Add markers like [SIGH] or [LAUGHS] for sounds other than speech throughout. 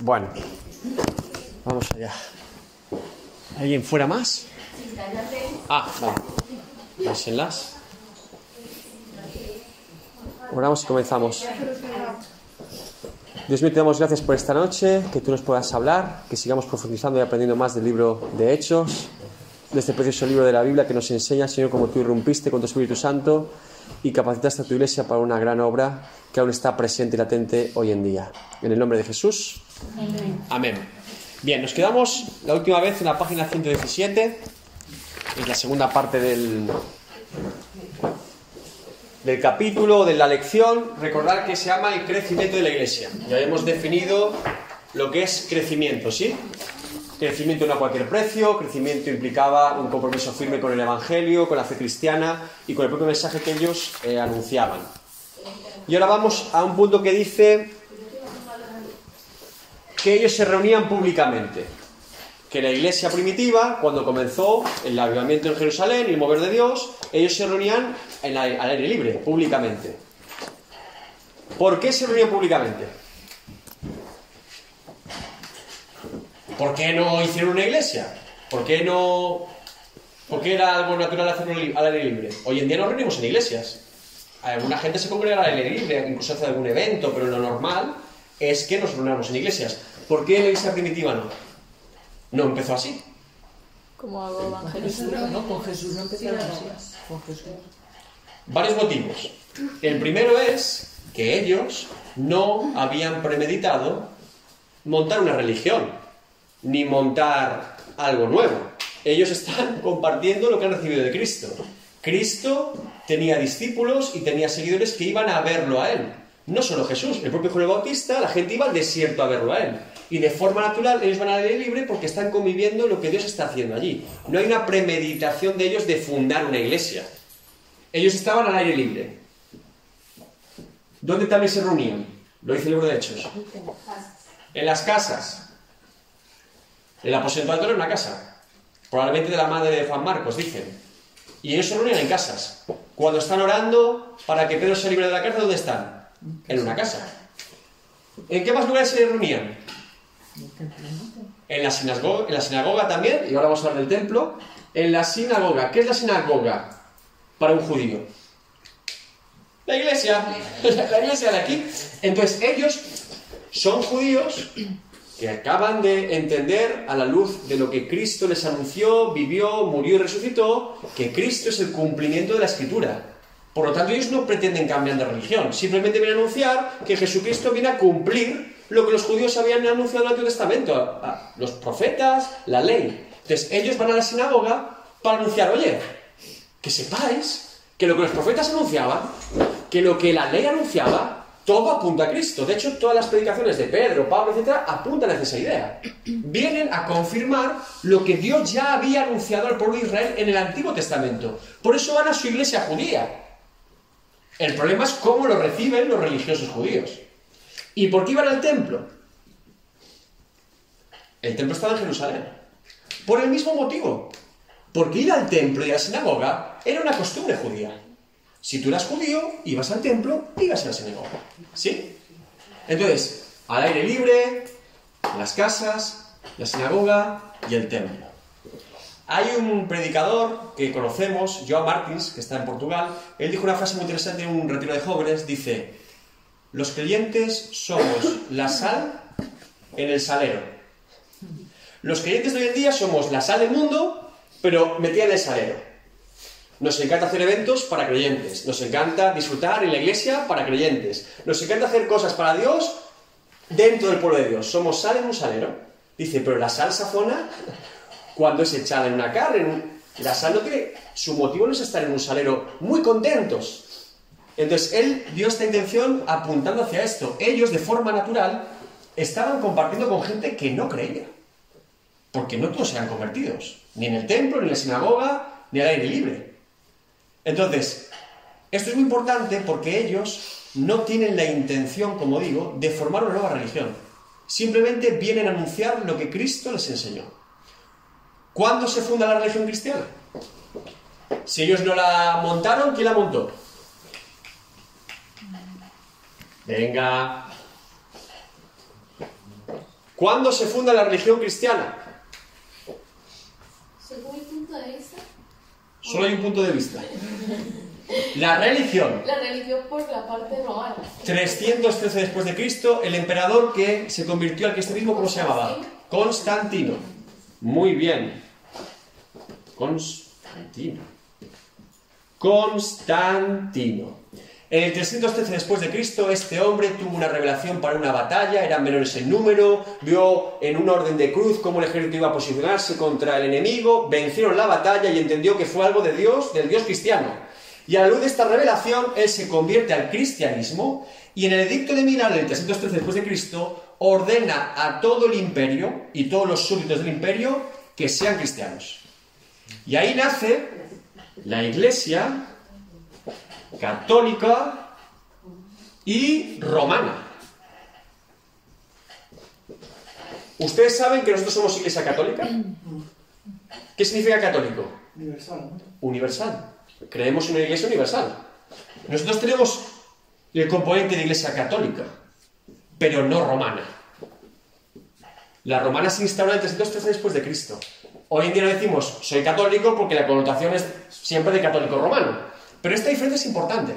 Bueno, vamos allá. ¿Alguien fuera más? Ah, vale. Pásenlas. Oramos y comenzamos. Dios mío, te damos gracias por esta noche, que tú nos puedas hablar, que sigamos profundizando y aprendiendo más del libro de Hechos, de este precioso libro de la Biblia que nos enseña, Señor, cómo tú irrumpiste con tu Espíritu Santo y capacitaste a tu iglesia para una gran obra que aún está presente y latente hoy en día. En el nombre de Jesús. Amén. Amén. Bien, nos quedamos la última vez en la página 117, es la segunda parte del, del capítulo, de la lección. Recordar que se llama el crecimiento de la iglesia. Ya hemos definido lo que es crecimiento, ¿sí? Crecimiento no a cualquier precio, crecimiento implicaba un compromiso firme con el Evangelio, con la fe cristiana y con el propio mensaje que ellos eh, anunciaban. Y ahora vamos a un punto que dice que ellos se reunían públicamente. Que la iglesia primitiva, cuando comenzó el avivamiento en Jerusalén y el mover de Dios, ellos se reunían al aire libre, públicamente. ¿Por qué se reunían públicamente? ¿Por qué no hicieron una iglesia? ¿Por qué no.? ¿Por qué era algo natural hacerlo al aire libre? Hoy en día nos reunimos en iglesias. Alguna gente se congrega al aire libre, incluso hace algún evento, pero lo normal es que nos reunamos en iglesias. ¿Por qué la iglesia primitiva no? No empezó así. Como algo evangelista. No, con Jesús no empezó así. Con Jesús. Varios motivos. El primero es que ellos no habían premeditado montar una religión, ni montar algo nuevo. Ellos están [LAUGHS] compartiendo lo que han recibido de Cristo. Cristo tenía discípulos y tenía seguidores que iban a verlo a él. No solo Jesús, el propio Juan el Bautista, la gente iba al desierto a verlo a él. Y de forma natural ellos van al aire libre porque están conviviendo lo que Dios está haciendo allí. No hay una premeditación de ellos de fundar una iglesia. Ellos estaban al aire libre. ¿Dónde también se reunían? Lo dice el libro de Hechos. En las casas. El aposento alto era una casa. Probablemente de la madre de Juan Marcos, dicen. Y ellos se reunían en casas. Cuando están orando para que Pedro se libre de la cárcel, ¿dónde están? En una casa. ¿En qué más lugares se reunían? En la, sinagoga, en la sinagoga también, y ahora vamos a hablar del templo. En la sinagoga. ¿Qué es la sinagoga para un judío? La iglesia. [LAUGHS] La iglesia de aquí. Entonces, ellos son judíos que acaban de entender a la luz de lo que Cristo les anunció, vivió, murió y resucitó, que Cristo es el cumplimiento de la escritura. Por lo tanto, ellos no pretenden cambiar de religión, simplemente vienen a anunciar que Jesucristo viene a cumplir lo que los judíos habían anunciado en el Antiguo Testamento, los profetas, la ley. Entonces, ellos van a la sinagoga para anunciar, oye, que sepáis que lo que los profetas anunciaban, que lo que la ley anunciaba, todo apunta a Cristo. De hecho, todas las predicaciones de Pedro, Pablo, etc., apuntan hacia esa idea. [CLEARS THROAT] Vienen a confirmar lo que Dios ya había anunciado al pueblo de Israel en el Antiguo Testamento. Por eso van a su iglesia judía. El problema es cómo lo reciben los religiosos judíos. ¿Y por qué iban al templo? El templo estaba en Jerusalén. Por el mismo motivo. Porque ir al templo y a la sinagoga era una costumbre judía. Si tú eras judío, ibas al templo, ibas a la sinagoga. ¿Sí? Entonces, al aire libre, las casas, la sinagoga y el templo. Hay un predicador que conocemos, Joan Martins, que está en Portugal. Él dijo una frase muy interesante en un retiro de jóvenes. Dice, los creyentes somos la sal en el salero. Los creyentes de hoy en día somos la sal del mundo, pero metida en el salero. Nos encanta hacer eventos para creyentes, nos encanta disfrutar en la iglesia para creyentes, nos encanta hacer cosas para Dios dentro del pueblo de Dios. Somos sal en un salero. Dice, pero la sal sazona cuando es echada en una carne. La sal no tiene... Su motivo no es estar en un salero muy contentos. Entonces, él dio esta intención apuntando hacia esto. Ellos, de forma natural, estaban compartiendo con gente que no creía. Porque no todos eran convertidos. Ni en el templo, ni en la sinagoga, ni al aire libre. Entonces, esto es muy importante porque ellos no tienen la intención, como digo, de formar una nueva religión. Simplemente vienen a anunciar lo que Cristo les enseñó. ¿Cuándo se funda la religión cristiana? Si ellos no la montaron, ¿quién la montó? Venga. ¿Cuándo se funda la religión cristiana? Según mi punto de vista, Solo hay un punto de vista. La religión. la religión por la parte romana. 313 después de Cristo, el emperador que se convirtió al cristianismo, ¿cómo se llamaba? Constantino. Muy bien. Constantino. Constantino. En el 313 después de Cristo, este hombre tuvo una revelación para una batalla, eran menores en número, vio en un orden de cruz cómo el ejército iba a posicionarse contra el enemigo, vencieron la batalla y entendió que fue algo de Dios, del Dios cristiano. Y a la luz de esta revelación, él se convierte al cristianismo y en el edicto de Milán, en el 313 después de Cristo, ordena a todo el imperio y todos los súbditos del imperio que sean cristianos. Y ahí nace la iglesia católica y romana. ¿Ustedes saben que nosotros somos iglesia católica? ¿Qué significa católico? Universal, ¿no? Universal. Creemos en una iglesia universal. Nosotros tenemos el componente de iglesia católica, pero no romana. La romana se instauró en el 313 después de Cristo. Hoy en día no decimos soy católico porque la connotación es siempre de católico romano. Pero esta diferencia es importante.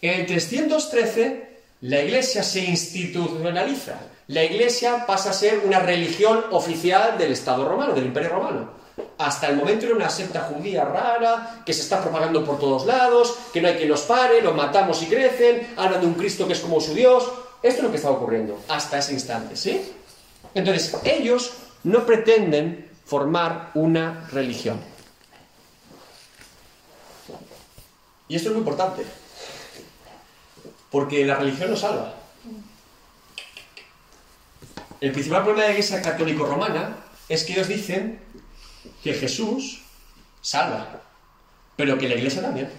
En el 313 la iglesia se institucionaliza. La iglesia pasa a ser una religión oficial del Estado romano, del Imperio romano. Hasta el momento era una secta judía rara, que se está propagando por todos lados, que no hay quien los pare, los matamos y crecen, hablan de un Cristo que es como su Dios. Esto es lo que está ocurriendo hasta ese instante, ¿sí? Entonces, ellos no pretenden formar una religión. Y esto es muy importante, porque la religión nos salva. El principal problema de la Iglesia católico-romana es que ellos dicen que Jesús salva, pero que la Iglesia también.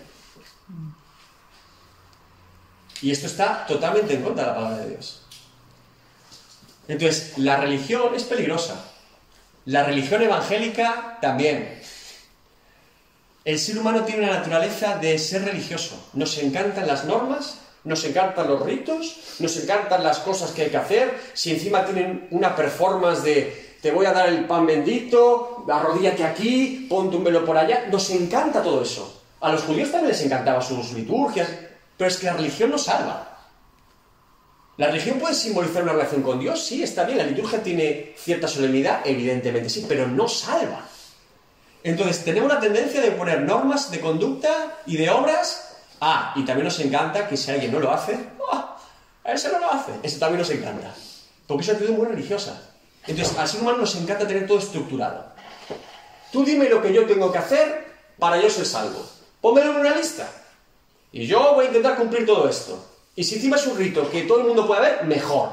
Y esto está totalmente en contra de la palabra de Dios. Entonces, la religión es peligrosa. La religión evangélica también. El ser humano tiene una naturaleza de ser religioso. Nos encantan las normas, nos encantan los ritos, nos encantan las cosas que hay que hacer. Si encima tienen una performance de te voy a dar el pan bendito, arrodíllate aquí, ponte un velo por allá, nos encanta todo eso. A los judíos también les encantaba sus liturgias, pero es que la religión nos salva. ¿La religión puede simbolizar una relación con Dios? Sí, está bien. La liturgia tiene cierta solemnidad, evidentemente sí, pero no salva. Entonces, tenemos la tendencia de poner normas de conducta y de obras. Ah, y también nos encanta que si alguien no lo hace, ¡ah! a ese no lo hace. Eso también nos encanta. Porque es una actitud muy religiosa. Entonces, al ser humano nos encanta tener todo estructurado. Tú dime lo que yo tengo que hacer para yo ser salvo. Pónmelo en una lista. Y yo voy a intentar cumplir todo esto. Y si encima es un rito que todo el mundo pueda ver, mejor.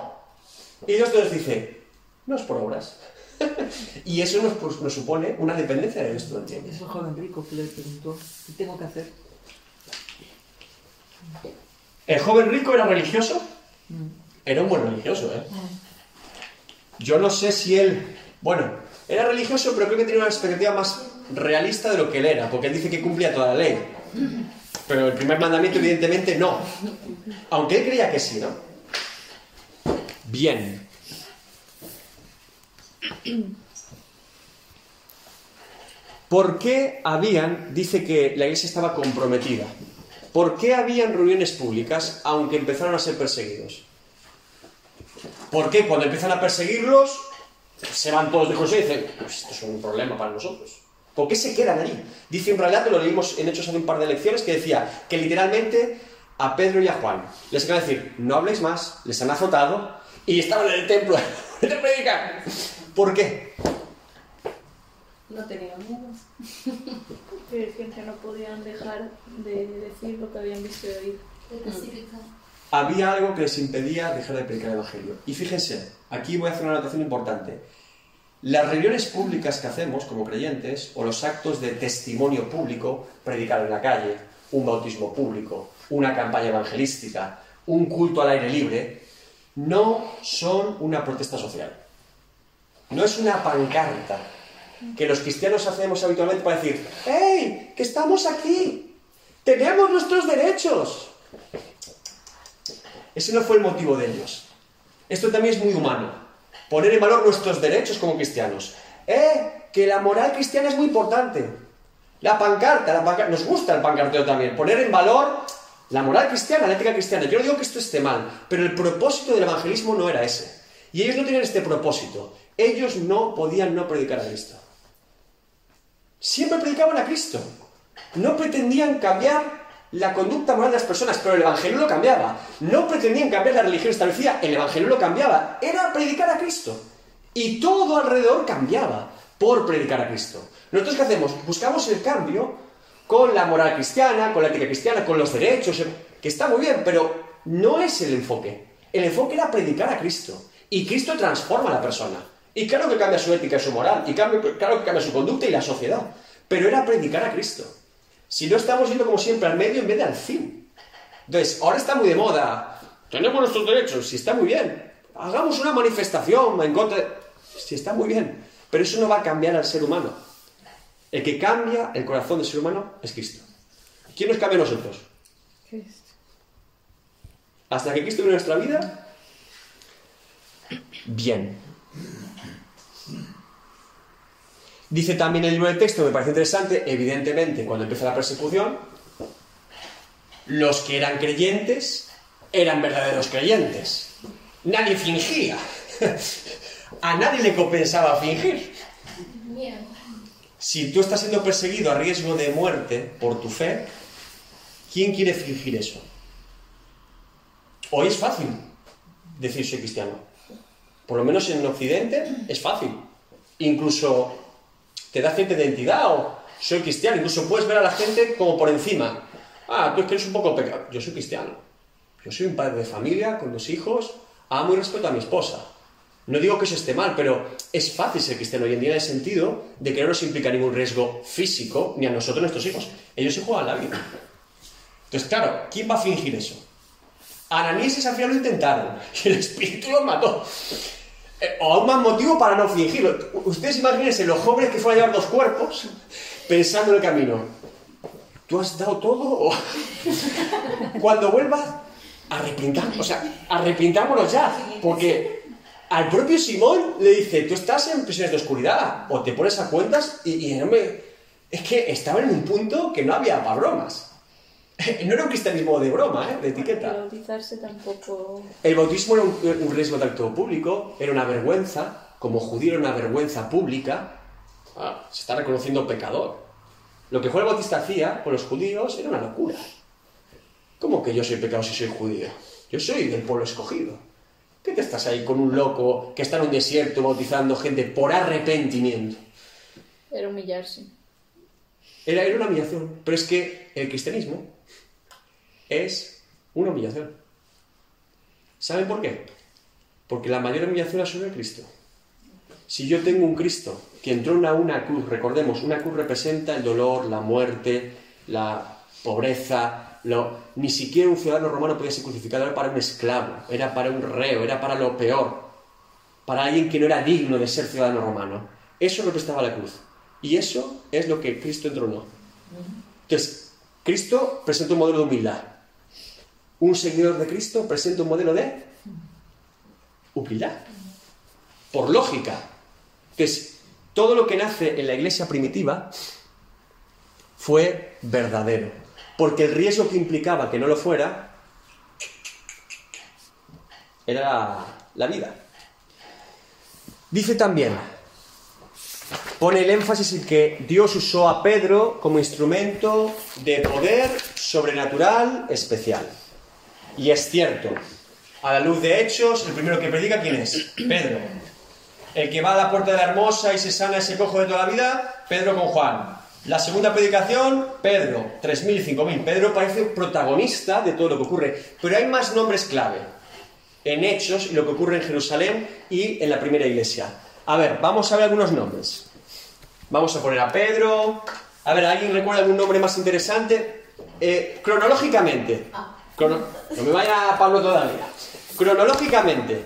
Y Dios te dice, no es por obras. [LAUGHS] y eso nos, pues, nos supone una dependencia de esto, ¿entiendes? Es el joven rico que le preguntó, ¿qué tengo que hacer? ¿El joven rico era religioso? Era un buen religioso, ¿eh? Yo no sé si él... Bueno, era religioso, pero creo que tenía una perspectiva más realista de lo que él era, porque él dice que cumplía toda la ley. Pero el primer mandamiento, evidentemente, no. Aunque él creía que sí, ¿no? Bien. ¿Por qué habían, dice que la iglesia estaba comprometida? ¿Por qué habían reuniones públicas aunque empezaron a ser perseguidos? ¿Por qué cuando empiezan a perseguirlos se van todos de José y dicen, pues esto es un problema para nosotros? ¿Por qué se quedan allí? Dice un relato, lo leímos en Hechos hace un par de lecciones, que decía que literalmente a Pedro y a Juan les iban a decir, no habléis más, les han azotado y estaban en el templo [LAUGHS] de predicar. ¿Por qué? No tenía miedo. [LAUGHS] Que decían que no podían dejar de decir lo que habían visto y oído. De testificar. había algo que les impedía dejar de predicar el Evangelio. Y fíjense, aquí voy a hacer una anotación importante. Las reuniones públicas que hacemos como creyentes, o los actos de testimonio público, predicar en la calle, un bautismo público, una campaña evangelística, un culto al aire libre, no son una protesta social. No es una pancarta que los cristianos hacemos habitualmente para decir, ¡Hey! ¡Que estamos aquí! ¡Tenemos nuestros derechos! Ese no fue el motivo de ellos. Esto también es muy humano. poner en valor nuestros derechos como cristianos. Eh, que la moral cristiana es muy importante. La pancarta, la pancarta, nos gusta el pancarteo también, poner en valor la moral cristiana, la ética cristiana. Yo no digo que esto esté mal, pero el propósito del evangelismo no era ese. Y ellos no tenían este propósito. Ellos no podían no predicar a Cristo. Siempre predicaban a Cristo. No pretendían cambiar la conducta moral de las personas, pero el Evangelio lo cambiaba. No pretendían cambiar la religión establecida, el Evangelio lo cambiaba. Era predicar a Cristo. Y todo alrededor cambiaba por predicar a Cristo. Nosotros qué hacemos? Buscamos el cambio con la moral cristiana, con la ética cristiana, con los derechos, que está muy bien, pero no es el enfoque. El enfoque era predicar a Cristo. Y Cristo transforma a la persona. Y claro que cambia su ética y su moral, y claro que cambia su conducta y la sociedad. Pero era predicar a Cristo. Si no estamos yendo como siempre al medio en vez de al fin. Entonces, ahora está muy de moda. Tenemos nuestros derechos, si está muy bien. Hagamos una manifestación en contra de... Si está muy bien. Pero eso no va a cambiar al ser humano. El que cambia el corazón del ser humano es Cristo. ¿Quién nos cambia a nosotros? Cristo. Hasta que Cristo viene a nuestra vida, bien. Dice también el libro de texto, me parece interesante, evidentemente, cuando empieza la persecución, los que eran creyentes eran verdaderos creyentes. Nadie fingía. [LAUGHS] A nadie le compensaba fingir. Si tú estás siendo perseguido a riesgo de muerte por tu fe, ¿quién quiere fingir eso? Hoy es fácil decir soy cristiano. Por lo menos en Occidente es fácil. Incluso te da cierta identidad o soy cristiano. Incluso puedes ver a la gente como por encima. Ah, tú es que eres un poco pecado. Yo soy cristiano. Yo soy un padre de familia con dos hijos. Amo y respeto a mi esposa. No digo que eso esté mal, pero es fácil ser cristiano hoy en día en el sentido de que no nos implica ningún riesgo físico ni a nosotros ni a nuestros hijos. Ellos se juegan la vida. Entonces, claro, ¿quién va a fingir eso? Ananías y Safira lo intentaron [LAUGHS] y el espíritu los mató. Eh, o aún más motivo para no fingirlo. Ustedes imagínense los jóvenes que fueron a llevar dos cuerpos pensando en el camino. ¿Tú has dado todo? [LAUGHS] Cuando vuelva, arrepintamos, o sea, arrepintámonos ya. Porque al propio Simón le dice, tú estás en prisiones de oscuridad, o te pones a cuentas y, y no me... Es que estaba en un punto que no había para bromas. [LAUGHS] No era un cristianismo de broma, ¿eh? de etiqueta. bautizarse tampoco. El bautismo era un, un riesgo de acto público, era una vergüenza, como judío era una vergüenza pública, Ah, se está reconociendo pecador. Lo que Juan el Bautista hacía con los judíos era una locura. ¿Cómo que yo soy pecador si soy judío? Yo soy del pueblo escogido. ¿Qué te estás ahí con un loco que está en un desierto bautizando gente por arrepentimiento? Era humillarse. Era, era una humillación. Pero es que el cristianismo es una humillación. ¿Saben por qué? Porque la mayor humillación la sube Cristo. Si yo tengo un Cristo que entró en una, una cruz, recordemos, una cruz representa el dolor, la muerte, la pobreza, lo- ni siquiera un ciudadano romano podía ser crucificado, era para un esclavo, era para un reo, era para lo peor, para alguien que no era digno de ser ciudadano romano. Eso representaba la cruz. Y eso es lo que Cristo entronó. Entonces, Cristo presenta un modelo de humildad. Un seguidor de Cristo presenta un modelo de humildad. Por lógica. Entonces, todo lo que nace en la iglesia primitiva fue verdadero. Porque el riesgo que implicaba que no lo fuera era la vida. Dice también, pone el énfasis en que Dios usó a Pedro como instrumento de poder sobrenatural especial. Y es cierto, a la luz de hechos, el primero que predica, ¿quién es? Pedro. El que va a la puerta de la hermosa y se sana ese cojo de toda la vida, Pedro con Juan. La segunda predicación, Pedro, 3.000, 5.000. Pedro parece protagonista de todo lo que ocurre, pero hay más nombres clave en Hechos y lo que ocurre en Jerusalén y en la primera iglesia. A ver, vamos a ver algunos nombres. Vamos a poner a Pedro. A ver, ¿alguien recuerda algún nombre más interesante? Eh, cronológicamente. Crono- no me vaya Pablo todavía. Cronológicamente,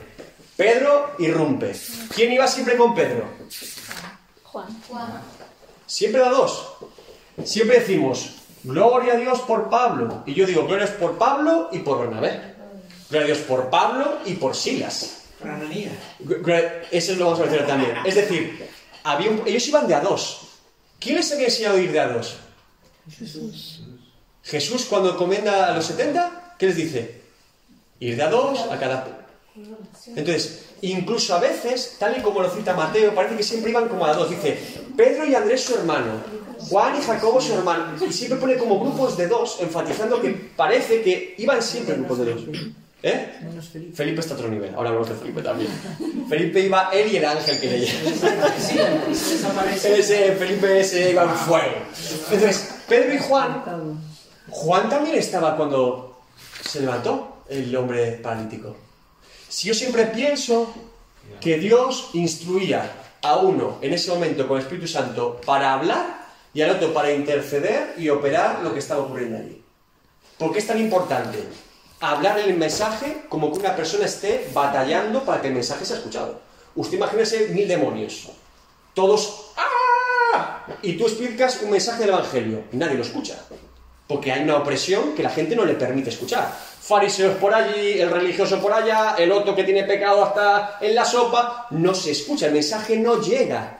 Pedro irrumpe. ¿Quién iba siempre con Pedro? Juan. Juan. Siempre da dos. Siempre decimos, gloria a Dios por Pablo. Y yo digo, gloria a Dios por Pablo y por Bernabé. Gloria a Dios por Pablo y por Silas. Eso lo vamos a mencionar también. Es decir, había un- ellos iban de a dos. ¿Quién les había enseñado a ir de a dos? Jesús cuando comenda a los 70, ¿qué les dice? Ir de a dos a cada... Entonces, incluso a veces, tal y como lo cita Mateo, parece que siempre iban como a dos. Dice, Pedro y Andrés su hermano, Juan y Jacobo su hermano. Y siempre pone como grupos de dos, enfatizando que parece que iban siempre grupos de dos. ¿Eh? Felipe. Felipe está a otro nivel. Ahora hablamos de Felipe también. Felipe iba él y el ángel que leía. Ese Felipe ese iba en fuego. Entonces, Pedro y Juan. Juan también estaba cuando se levantó el hombre paralítico. Si yo siempre pienso que Dios instruía a uno en ese momento con el Espíritu Santo para hablar y al otro para interceder y operar lo que estaba ocurriendo allí. ¿Por qué es tan importante hablar el mensaje como que una persona esté batallando para que el mensaje sea escuchado? Usted imagínese mil demonios, todos ¡ah! y tú explicas un mensaje del Evangelio, nadie lo escucha, porque hay una opresión que la gente no le permite escuchar. Fariseos por allí, el religioso por allá, el otro que tiene pecado hasta en la sopa, no se escucha, el mensaje no llega.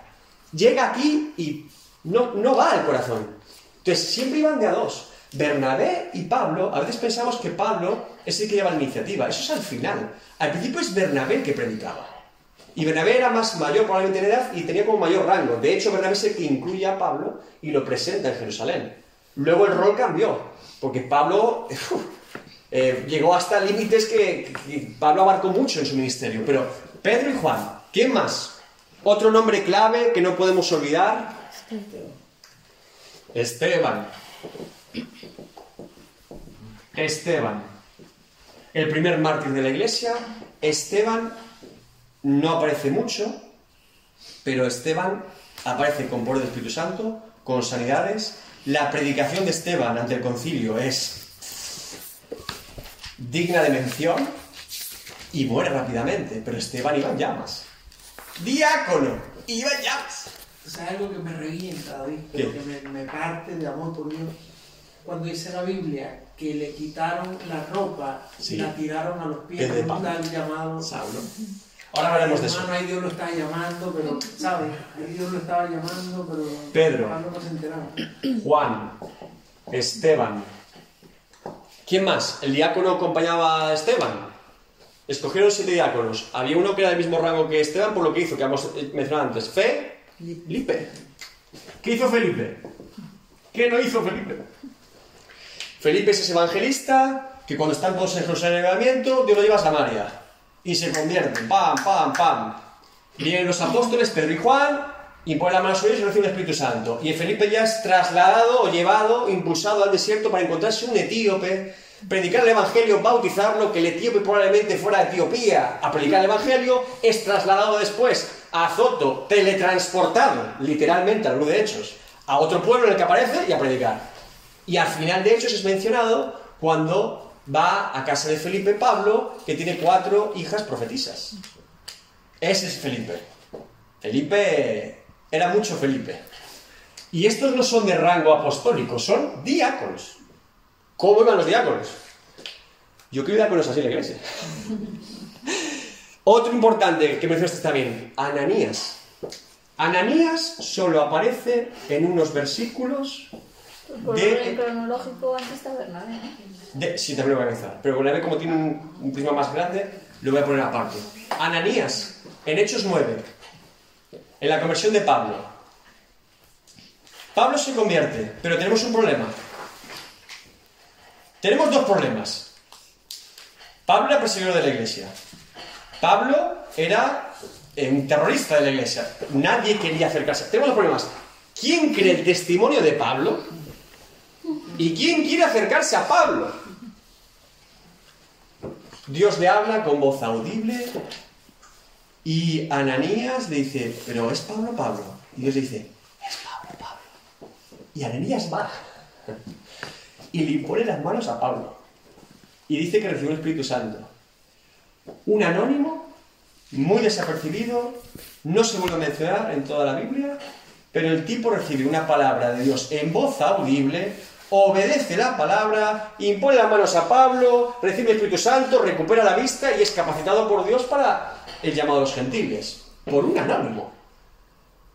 Llega aquí y no, no va al corazón. Entonces siempre iban de a dos. Bernabé y Pablo, a veces pensamos que Pablo es el que lleva la iniciativa, eso es al final. Al principio es Bernabé el que predicaba. Y Bernabé era más mayor probablemente en edad y tenía como mayor rango. De hecho, Bernabé es el que incluye a Pablo y lo presenta en Jerusalén. Luego el rol cambió, porque Pablo eh, llegó hasta límites que, que Pablo abarcó mucho en su ministerio. Pero Pedro y Juan, ¿quién más? Otro nombre clave que no podemos olvidar. Esteban. Esteban. El primer mártir de la iglesia. Esteban no aparece mucho, pero Esteban aparece con poder del Espíritu Santo, con sanidades. La predicación de Esteban ante el concilio es digna de mención y muere rápidamente, pero Esteban iba en llamas. Diácono, iba en llamas. O sea, algo que me revienta, David, pero que me, me parte de amor por Dios. Cuando dice la Biblia que le quitaron la ropa Sí. y la tiraron a los pies Es de un tal llamado. Saulo. Ahora hablaremos de eso. Hermano, ahí Dios lo estaba llamando, pero, ¿sabes? Ahí Dios lo estaba llamando, pero. Pedro. No. Juan, Esteban. ¿Quién más? ¿El diácono acompañaba a Esteban? Escogieron siete diáconos. Había uno que era del mismo rango que Esteban, por lo que hizo, que hemos eh, mencionado antes. Felipe. ¿Qué hizo Felipe? ¿Qué no hizo Felipe? Felipe es ese evangelista que cuando están todos en Jerusalén en el Dios lo lleva a Samaria. Y se convierte. Pam, pam, pam. Vienen los apóstoles, Pedro y Juan, y ponen la mano sobre ellos y reciben el Espíritu Santo. Y Felipe ya es trasladado o llevado, impulsado al desierto para encontrarse un etíope, predicar el Evangelio, bautizarlo, que el etíope probablemente fuera de Etiopía a predicar el Evangelio, es trasladado después a Azoto, teletransportado, literalmente al libro de Hechos, a otro pueblo en el que aparece y a predicar. Y al final de Hechos es mencionado cuando va a casa de Felipe Pablo, que tiene cuatro hijas profetisas. Ese es Felipe. Felipe era mucho Felipe. Y estos no son de rango apostólico, son diáconos. ¿Cómo iban los diáconos? Yo quiero diáconos así en la iglesia. [LAUGHS] Otro importante que mencionaste también, Ananías. Ananías solo aparece en unos versículos Por De- orden cronológico antes Bernabé. De... Sí, también lo voy a analizar. Pero con la como tiene un, prisma más grande, lo voy a poner aparte. Ananías, en Hechos 9, en la conversión de Pablo. Pablo se convierte, pero tenemos un problema. Tenemos dos problemas. Pablo era perseguidor de la iglesia. Pablo era eh, un terrorista de la iglesia. Nadie quería acercarse. Tenemos dos problemas. ¿Quién cree el testimonio de Pablo? ¿Y quién quiere acercarse a Pablo? Dios le habla con voz audible y Ananías le dice, pero es Pablo Pablo. Y Dios le dice, es Pablo Pablo. Y Ananías va y le impone las manos a Pablo. Y dice que recibió el Espíritu Santo. Un anónimo, muy desapercibido, no se vuelve a mencionar en toda la Biblia, pero el tipo recibe una palabra de Dios en voz audible, obedece la palabra, impone las manos a Pablo, recibe el Espíritu Santo, recupera la vista y es capacitado por Dios para el llamado a los gentiles? Por un anónimo.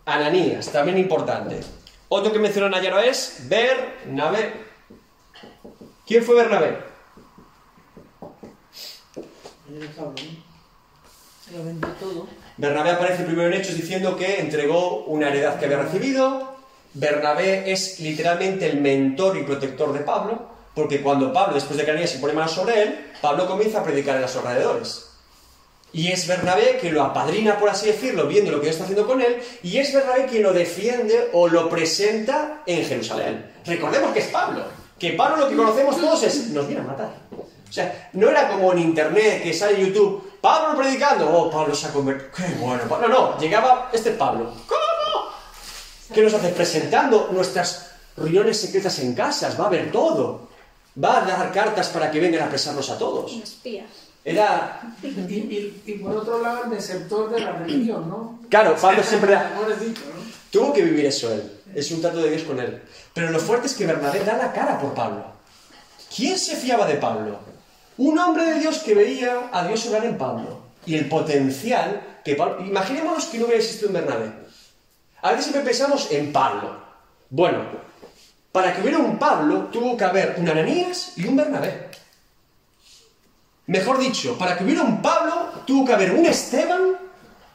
Ananías, también importante. Otro que menciona Nayaro es Bernabé. ¿Quién fue Bernabé? Bernabé aparece primero en Hechos diciendo que entregó una heredad que había recibido. Bernabé es literalmente el mentor y protector de Pablo, porque cuando Pablo, después de que se pone manos sobre él, Pablo comienza a predicar en los alrededores. Y es Bernabé quien lo apadrina, por así decirlo, viendo lo que Dios está haciendo con él, y es Bernabé quien lo defiende o lo presenta en Jerusalén. Recordemos que es Pablo, que Pablo lo que conocemos todos es, nos viene a matar. O sea, no era como en internet que sale YouTube, Pablo predicando, oh, Pablo se ha convertido, qué bueno, Pablo. No, no, llegaba este Pablo, ¿cómo? ¿Qué nos hace? Presentando nuestras reuniones secretas en casas, va a ver todo. Va a dar cartas para que vengan a apresarnos a todos. Espía. Era Y, y- y por otro lado, el desertor de la religión, ¿no? Claro, Pablo siempre ¿no? Tuvo que vivir eso él. Es un trato de Dios con él. Pero lo fuerte es que Bernabé da la cara por Pablo. ¿Quién se fiaba de Pablo? Un hombre de Dios que veía a Dios obrar en Pablo. Y el potencial que Pablo... Imaginémonos que no hubiera existido un Bernabé. A veces siempre pensamos en Pablo. Bueno, para que hubiera un Pablo tuvo que haber un Ananías y un Bernabé. Mejor dicho, para que hubiera un Pablo tuvo que haber un Esteban,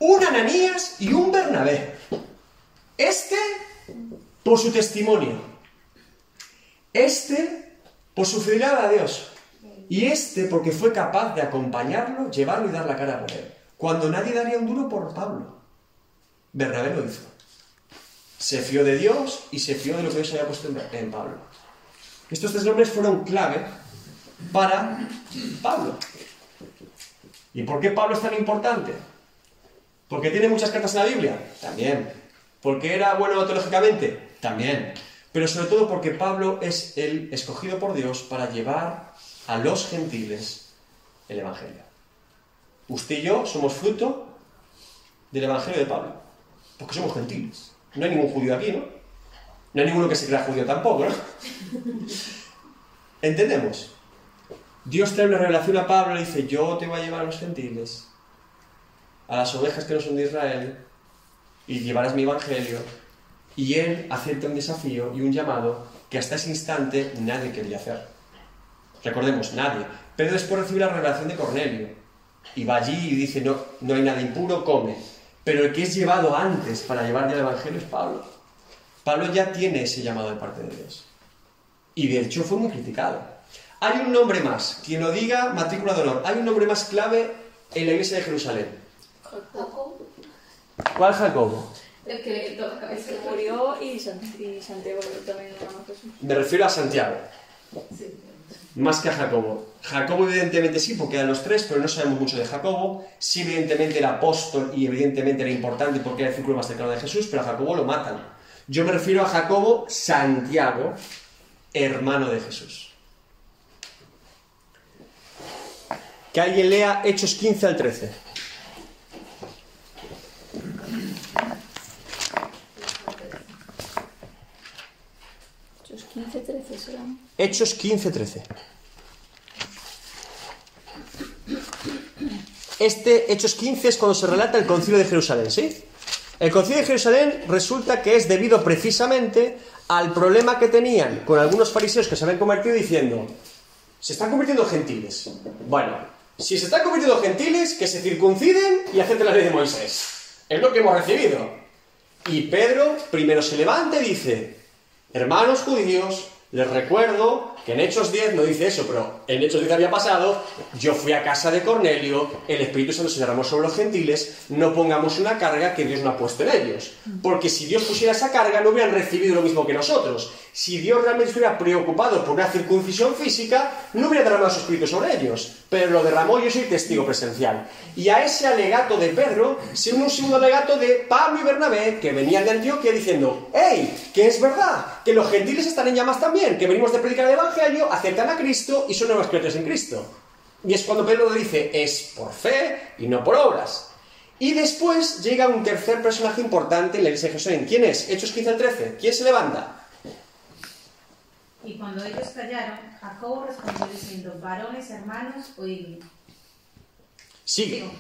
un Ananías y un Bernabé. Este por su testimonio. Este por su fidelidad a Dios. Y este porque fue capaz de acompañarlo, llevarlo y dar la cara por él. Cuando nadie daría un duro por Pablo. Bernabé lo hizo. Se fió de Dios y se fió de lo que Dios había puesto en Pablo. Estos tres nombres fueron clave para Pablo. ¿Y por qué Pablo es tan importante? ¿Porque tiene muchas cartas en la Biblia? También. ¿Porque era bueno teológicamente? También. Pero sobre todo porque Pablo es el escogido por Dios para llevar a los gentiles el Evangelio. Usted y yo somos fruto del Evangelio de Pablo. Porque somos gentiles. No hay ningún judío aquí, ¿no? No hay ninguno que se crea judío tampoco, ¿no? ¿Entendemos? Dios trae una revelación a Pablo y dice, yo te voy a llevar a los gentiles, a las ovejas que no son de Israel, y llevarás mi evangelio. Y él acepta un desafío y un llamado que hasta ese instante nadie quería hacer. Recordemos, nadie. Pero después recibe la revelación de Cornelio. Y va allí y dice, no, no hay nada impuro, come. Pero el que es llevado antes para llevar ya el evangelio es Pablo. Pablo ya tiene ese llamado de parte de Dios. Y de hecho fue muy criticado. Hay un nombre más, quien lo diga, matrícula de honor. Hay un nombre más clave en la iglesia de Jerusalén. Jacob, ¿Cuál Jacobo? el que cabeza. Se murió y, San- y Santiago que también lo llama Jesús. Me refiero a Santiago, Sí. Más que a Jacobo. Jacobo evidentemente sí, porque eran los tres, pero no sabemos mucho de Jacobo. Sí, evidentemente era apóstol y evidentemente era importante porque era el círculo más cercano de Jesús, pero a Jacobo lo matan. Yo me refiero a Jacobo Santiago, hermano de Jesús. Que alguien lea Hechos 15 al 13. Hechos 15, 13 serán. Hechos 15, 13. Este Hechos 15 es cuando se relata el concilio de Jerusalén, ¿sí? El concilio de Jerusalén resulta que es debido precisamente al problema que tenían con algunos fariseos que se habían convertido diciendo, se están convirtiendo en gentiles. Bueno, si se están convirtiendo en gentiles, que se circunciden y acepten la ley de Moisés. Es lo que hemos recibido. Y Pedro primero se levanta y dice, hermanos judíos, les recuerdo que en Hechos 10 no dice eso, pero en Hechos 10 había pasado, yo fui a casa de Cornelio, el Espíritu Santo se derramó sobre los gentiles, no pongamos una carga que Dios no ha puesto en ellos. Porque si Dios pusiera esa carga, no hubieran recibido lo mismo que nosotros. Si Dios realmente estuviera preocupado por una circuncisión física, no hubiera derramado su Espíritu sobre ellos. Pero lo derramó, yo soy testigo presencial. Y a ese alegato de Pedro se un segundo alegato de Pablo y Bernabé, que venían de Antioquia diciendo, ¡Hey! Que es verdad, que los gentiles están en llamas también, que venimos de predicar el Evangelio, aceptan a Cristo y son nuevas criaturas en Cristo. Y es cuando Pedro dice, es por fe y no por obras. Y después llega un tercer personaje importante en la iglesia de Jerusalén. ¿Quién es? Hechos 15 al 13. ¿Quién se levanta? Y cuando ellos callaron, Jacobo respondió diciendo, varones hermanos, oídme. Sigue.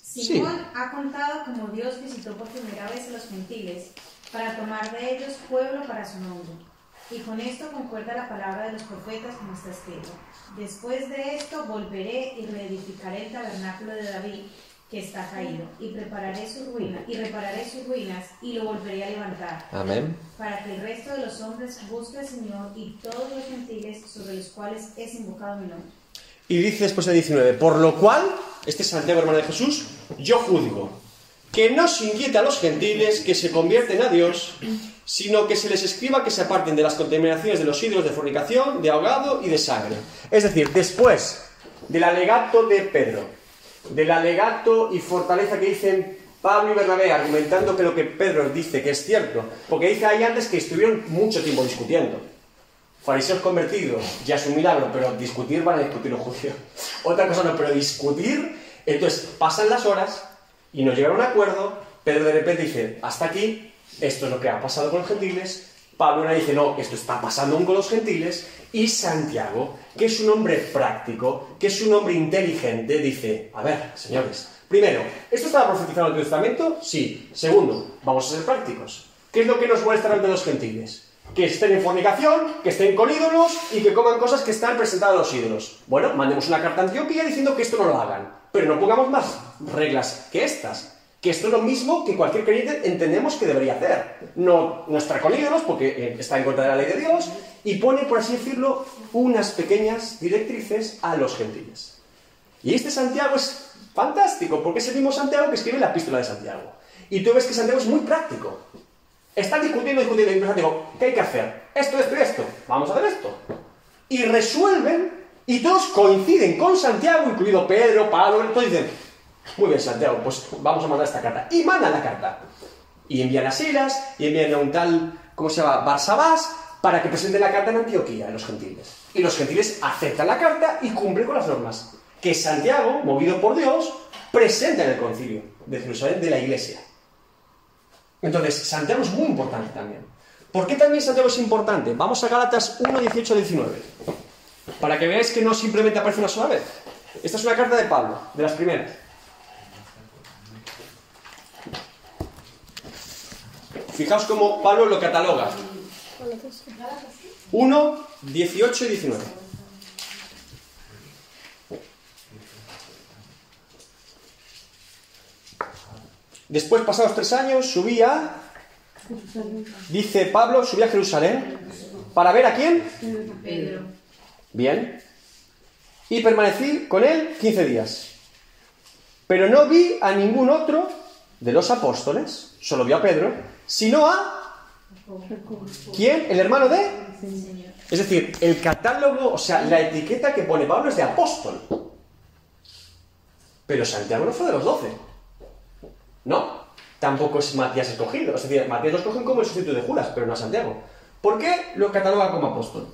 Simón ha contado como Dios visitó por primera vez a los gentiles para tomar de ellos pueblo para su nombre. Y con esto concuerda la palabra de los profetas como está escrito. Después de esto volveré y reedificaré el tabernáculo de David que está caído y prepararé sus ruinas y repararé sus ruinas y lo volveré a levantar Amén. para que el resto de los hombres busque al Señor y todos los gentiles sobre los cuales es invocado mi nombre. Y dice después el 19, por lo cual, este es Santiago hermano de Jesús, yo juzgo que no se inquieta a los gentiles que se convierten a Dios, sino que se les escriba que se aparten de las contaminaciones de los ídolos de fornicación, de ahogado y de sangre. Es decir, después del alegato de Pedro, del alegato y fortaleza que dicen Pablo y Bernabé, argumentando que lo que Pedro dice que es cierto, porque dice ahí antes que estuvieron mucho tiempo discutiendo. Fariseos convertidos, ya es un milagro, pero discutir van a discutir los judíos. [LAUGHS] Otra cosa no, pero discutir. Entonces pasan las horas y no llegan a un acuerdo. Pedro de repente dice, hasta aquí, esto es lo que ha pasado con los gentiles. Pablo ahora dice, no, esto está pasando con los gentiles. Y Santiago, que es un hombre práctico, que es un hombre inteligente, dice, a ver, señores, primero, ¿esto estaba profetizado en el Testamento? Sí. Segundo, vamos a ser prácticos. ¿Qué es lo que nos muestra ante los gentiles? Que estén en fornicación, que estén con ídolos y que coman cosas que están presentadas a los ídolos. Bueno, mandemos una carta a Antioquía diciendo que esto no lo hagan. Pero no pongamos más reglas que estas. Que esto es lo mismo que cualquier creyente entendemos que debería hacer. No, no estar con ídolos porque eh, está en contra de la ley de Dios y pone, por así decirlo, unas pequeñas directrices a los gentiles. Y este Santiago es fantástico porque es el mismo Santiago que escribe la epístola de Santiago. Y tú ves que Santiago es muy práctico. Están discutiendo, discutiendo, y Santiago, ¿qué hay que hacer? Esto, esto y esto. Vamos a hacer esto. Y resuelven, y todos coinciden con Santiago, incluido Pedro, Pablo, todos dicen, muy bien, Santiago, pues vamos a mandar esta carta. Y mandan la carta. Y envían a Silas, y envían a un tal, ¿cómo se llama? Barsabás, para que presente la carta en Antioquía, a los gentiles. Y los gentiles aceptan la carta y cumplen con las normas. Que Santiago, movido por Dios, presenta en el concilio de Jerusalén de la iglesia. Entonces, Santiago es muy importante también. ¿Por qué también Santiago es importante? Vamos a Gálatas 1, 18, 19. Para que veáis que no simplemente aparece una sola vez. Esta es una carta de Pablo, de las primeras. Fijaos cómo Pablo lo cataloga. 1, 18 y 19. Después, pasados tres años, subía, dice Pablo, subía a Jerusalén para ver a quién. Pedro. Bien. Y permanecí con él 15 días. Pero no vi a ningún otro de los apóstoles, solo vi a Pedro, sino a... ¿Quién? El hermano de... Es decir, el catálogo, o sea, la etiqueta que pone Pablo es de apóstol. Pero Santiago no fue de los doce. No, tampoco es Matías escogido. Es decir, Matías lo escogen como el sustituto de Judas, pero no a Santiago. ¿Por qué lo cataloga como apóstol?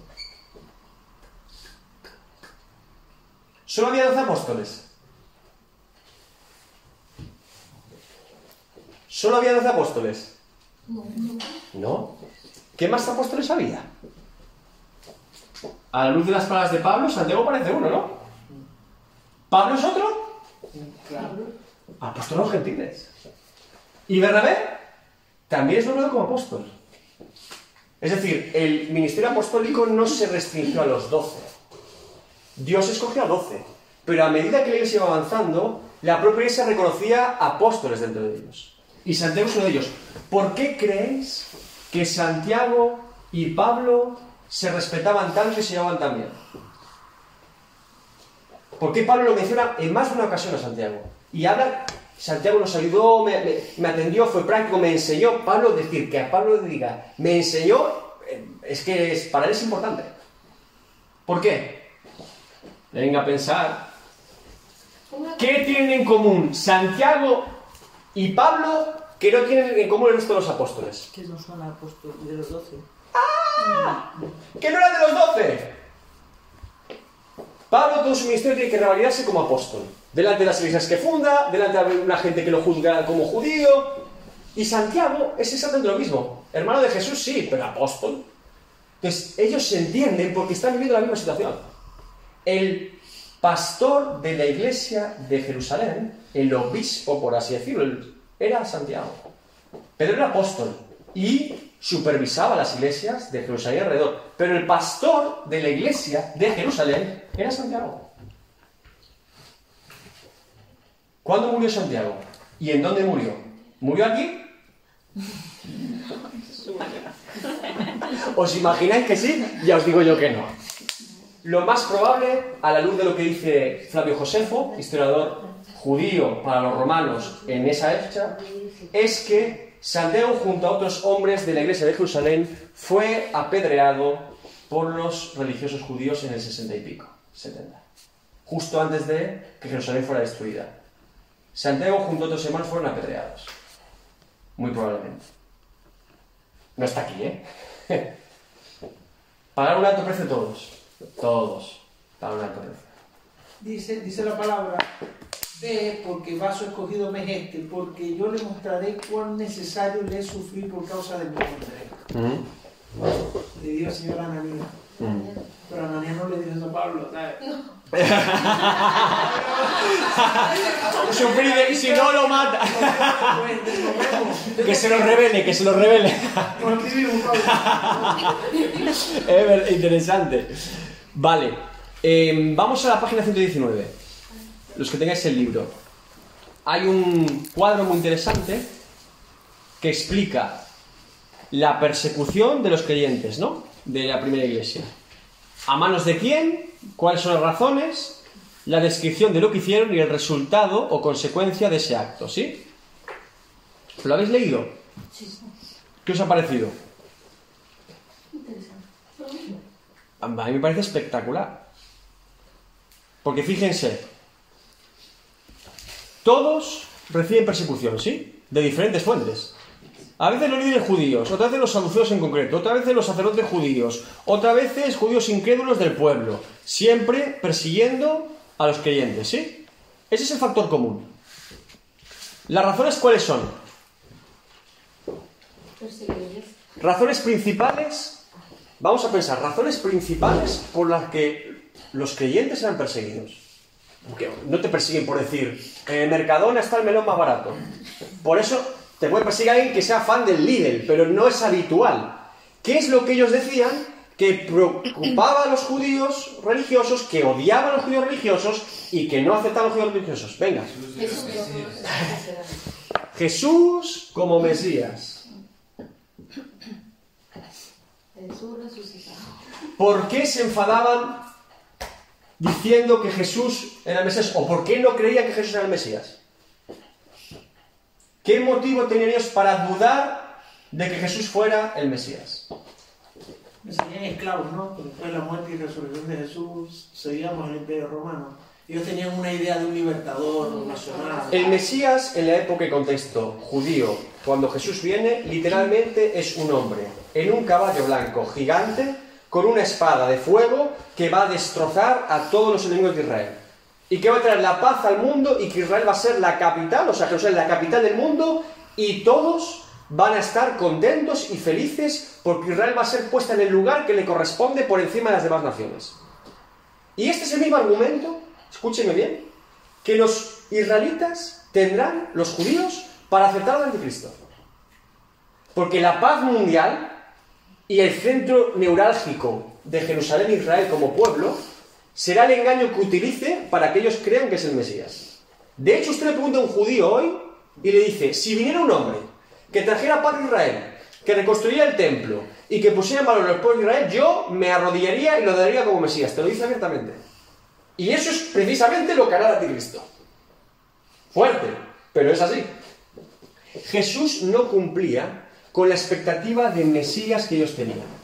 Solo había doce apóstoles. Solo había doce apóstoles. No. ¿Qué más apóstoles había? A la luz de las palabras de Pablo, Santiago parece uno, ¿no? ¿Pablo es otro? Claro. Apóstol a los gentiles. ¿Y Bernabé? También es nombrado como apóstol. Es decir, el ministerio apostólico no se restringió a los doce. Dios escogió a doce. Pero a medida que la iglesia iba avanzando, la propia iglesia reconocía apóstoles dentro de ellos. Y Santiago es uno de ellos. ¿Por qué creéis que Santiago y Pablo se respetaban tanto y se llevaban tan bien? ¿Por qué Pablo lo menciona en más de una ocasión a Santiago? Y habla, Santiago nos ayudó, me, me- me atendió, fue práctico, me enseñó. Pablo, decir que a Pablo le diga, me enseñó, eh, es que es, para él es importante. ¿Por qué? Venga a pensar. ¿Qué tienen en común Santiago y Pablo que no tienen en común el resto de los apóstoles? Que no son apóstoles de los doce. que no eran de los doce. Pablo, todo su ministerio tiene que revalidarse como apóstol. Delante de las iglesias que funda, delante de una gente que lo juzga como judío. Y Santiago es exactamente lo mismo. Hermano de Jesús, sí, pero apóstol. Entonces, ellos se entienden porque están viviendo la misma situación. El pastor de la iglesia de Jerusalén, el obispo, por así decirlo, era Santiago. Pedro era apóstol y supervisaba las iglesias de Jerusalén alrededor. Pero el pastor de la iglesia de Jerusalén era Santiago. ¿Cuándo murió Santiago? ¿Y en dónde murió? ¿Murió aquí? [LAUGHS] ¿Os imagináis que sí? Ya os digo yo que no. Lo más probable, a la luz de lo que dice Flavio Josefo, historiador judío para los romanos en esa época, es que Santiago junto a otros hombres de la iglesia de Jerusalén fue apedreado por los religiosos judíos en el 60 y pico, 70, justo antes de que Jerusalén fuera destruida. Santiago junto a otros hermanos fueron apedreados, muy probablemente. No está aquí, ¿eh? [LAUGHS] Pagar un alto precio todos, todos, pagar un alto precio. Dice, dice la palabra, ve porque vaso escogido me es este, porque yo le mostraré cuán necesario le es sufrir por causa de mi nombre. Le dijo el señor Ananías. Pero Ananías no le dijo eso a Pablo, ¿sabes? [LAUGHS] [LAUGHS] Sufrir y si no lo mata. [LAUGHS] Que se lo revele, que se lo revele. Es interesante. Vale, eh, vamos a la página 119. Los que tengáis el libro. Hay un cuadro muy interesante que explica la persecución de los creyentes, ¿no? De la primera iglesia. ¿A manos de quién? ¿Cuáles son las razones? La descripción de lo que hicieron y el resultado o consecuencia de ese acto, ¿sí? ¿Lo habéis leído? ¿Qué os ha parecido? A mí me parece espectacular. Porque fíjense, todos reciben persecución, ¿sí? De diferentes fuentes. A veces los líderes judíos, otras veces los saduceos en concreto, otras veces los sacerdotes judíos, otras veces judíos incrédulos del pueblo, siempre persiguiendo a los creyentes, ¿sí? Ese es el factor común. ¿Las razones cuáles son? Razones principales, vamos a pensar, razones principales por las que los creyentes eran perseguidos. Porque no te persiguen por decir, en el Mercadona está el melón más barato. Por eso te puede perseguir alguien que sea fan del Lidl, pero no es habitual. ¿Qué es lo que ellos decían? Que preocupaba a los judíos religiosos, que odiaban a los judíos religiosos y que no aceptaban a los judíos religiosos. Venga, Jesús. [LAUGHS] Jesús como Mesías. Jesús resucitado. ¿Por qué se enfadaban diciendo que Jesús era el Mesías? ¿O por qué no creían que Jesús era el Mesías? ¿Qué motivo tenían ellos para dudar de que Jesús fuera el Mesías? Me seguían esclavos, ¿no? Porque Después de la muerte y resurrección de Jesús, seguíamos el imperio romano. Ellos tenían una idea de un libertador nacional. El Mesías, en la época y contexto judío, cuando Jesús viene, literalmente es un hombre en un caballo blanco gigante con una espada de fuego que va a destrozar a todos los enemigos de Israel. Y que va a traer la paz al mundo y que Israel va a ser la capital, o sea, Jerusalén la capital del mundo y todos van a estar contentos y felices porque Israel va a ser puesta en el lugar que le corresponde por encima de las demás naciones. Y este es el mismo argumento, escúcheme bien, que los israelitas tendrán, los judíos, para aceptar al anticristo. Porque la paz mundial y el centro neurálgico de Jerusalén e Israel como pueblo será el engaño que utilice para que ellos crean que es el Mesías. De hecho, usted le pregunta a un judío hoy y le dice, si viniera un hombre que trajera paz Israel, que reconstruyera el templo y que pusiera en valor el pueblo de Israel, yo me arrodillaría y lo daría como Mesías. Te lo dice abiertamente. Y eso es precisamente lo que hará el anticristo. Fuerte, pero es así. Jesús no cumplía con la expectativa de Mesías que ellos tenían.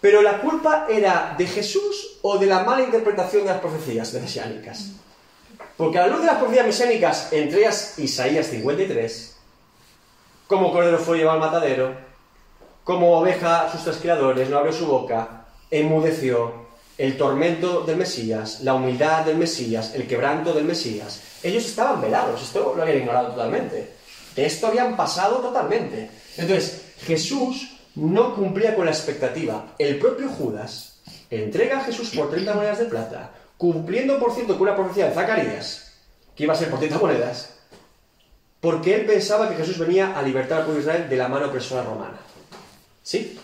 Pero la culpa era de Jesús o de la mala interpretación de las profecías mesiánicas. Porque a la luz de las profecías mesiánicas, entre ellas Isaías 53, como cordero fue llevado al matadero, como oveja sus tres no abrió su boca, enmudeció, el tormento del Mesías, la humildad del Mesías, el quebranto del Mesías. Ellos estaban velados, esto lo habían ignorado totalmente. De esto habían pasado totalmente. Entonces, Jesús no cumplía con la expectativa. El propio Judas entrega a Jesús por 30 monedas de plata, cumpliendo, por cierto, con una profecía de Zacarías, que iba a ser por 30 monedas, porque él pensaba que Jesús venía a libertar al pueblo de Israel de la mano opresora romana. ¿Sí?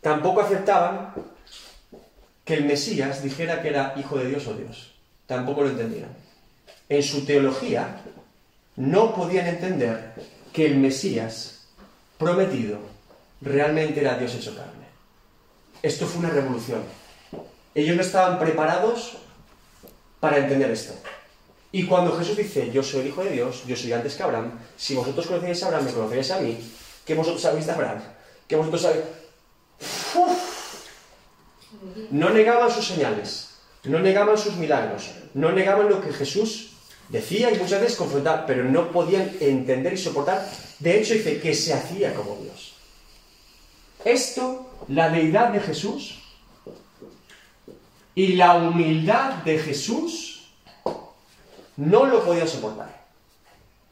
Tampoco aceptaban que el Mesías dijera que era hijo de Dios o Dios. Tampoco lo entendían. En su teología no podían entender que el Mesías prometido realmente era Dios hecho carne. Esto fue una revolución. Ellos no estaban preparados para entender esto. Y cuando Jesús dice, yo soy el Hijo de Dios, yo soy antes que Abraham, si vosotros conocéis a Abraham, me conocéis a mí, que vosotros sabéis de Abraham, que vosotros sabéis... ¡Uf! No negaban sus señales, no negaban sus milagros, no negaban lo que Jesús decía y muchas veces confrontaba, pero no podían entender y soportar. De hecho, dice que se hacía como Dios. Esto, la deidad de Jesús y la humildad de Jesús, no lo podían soportar.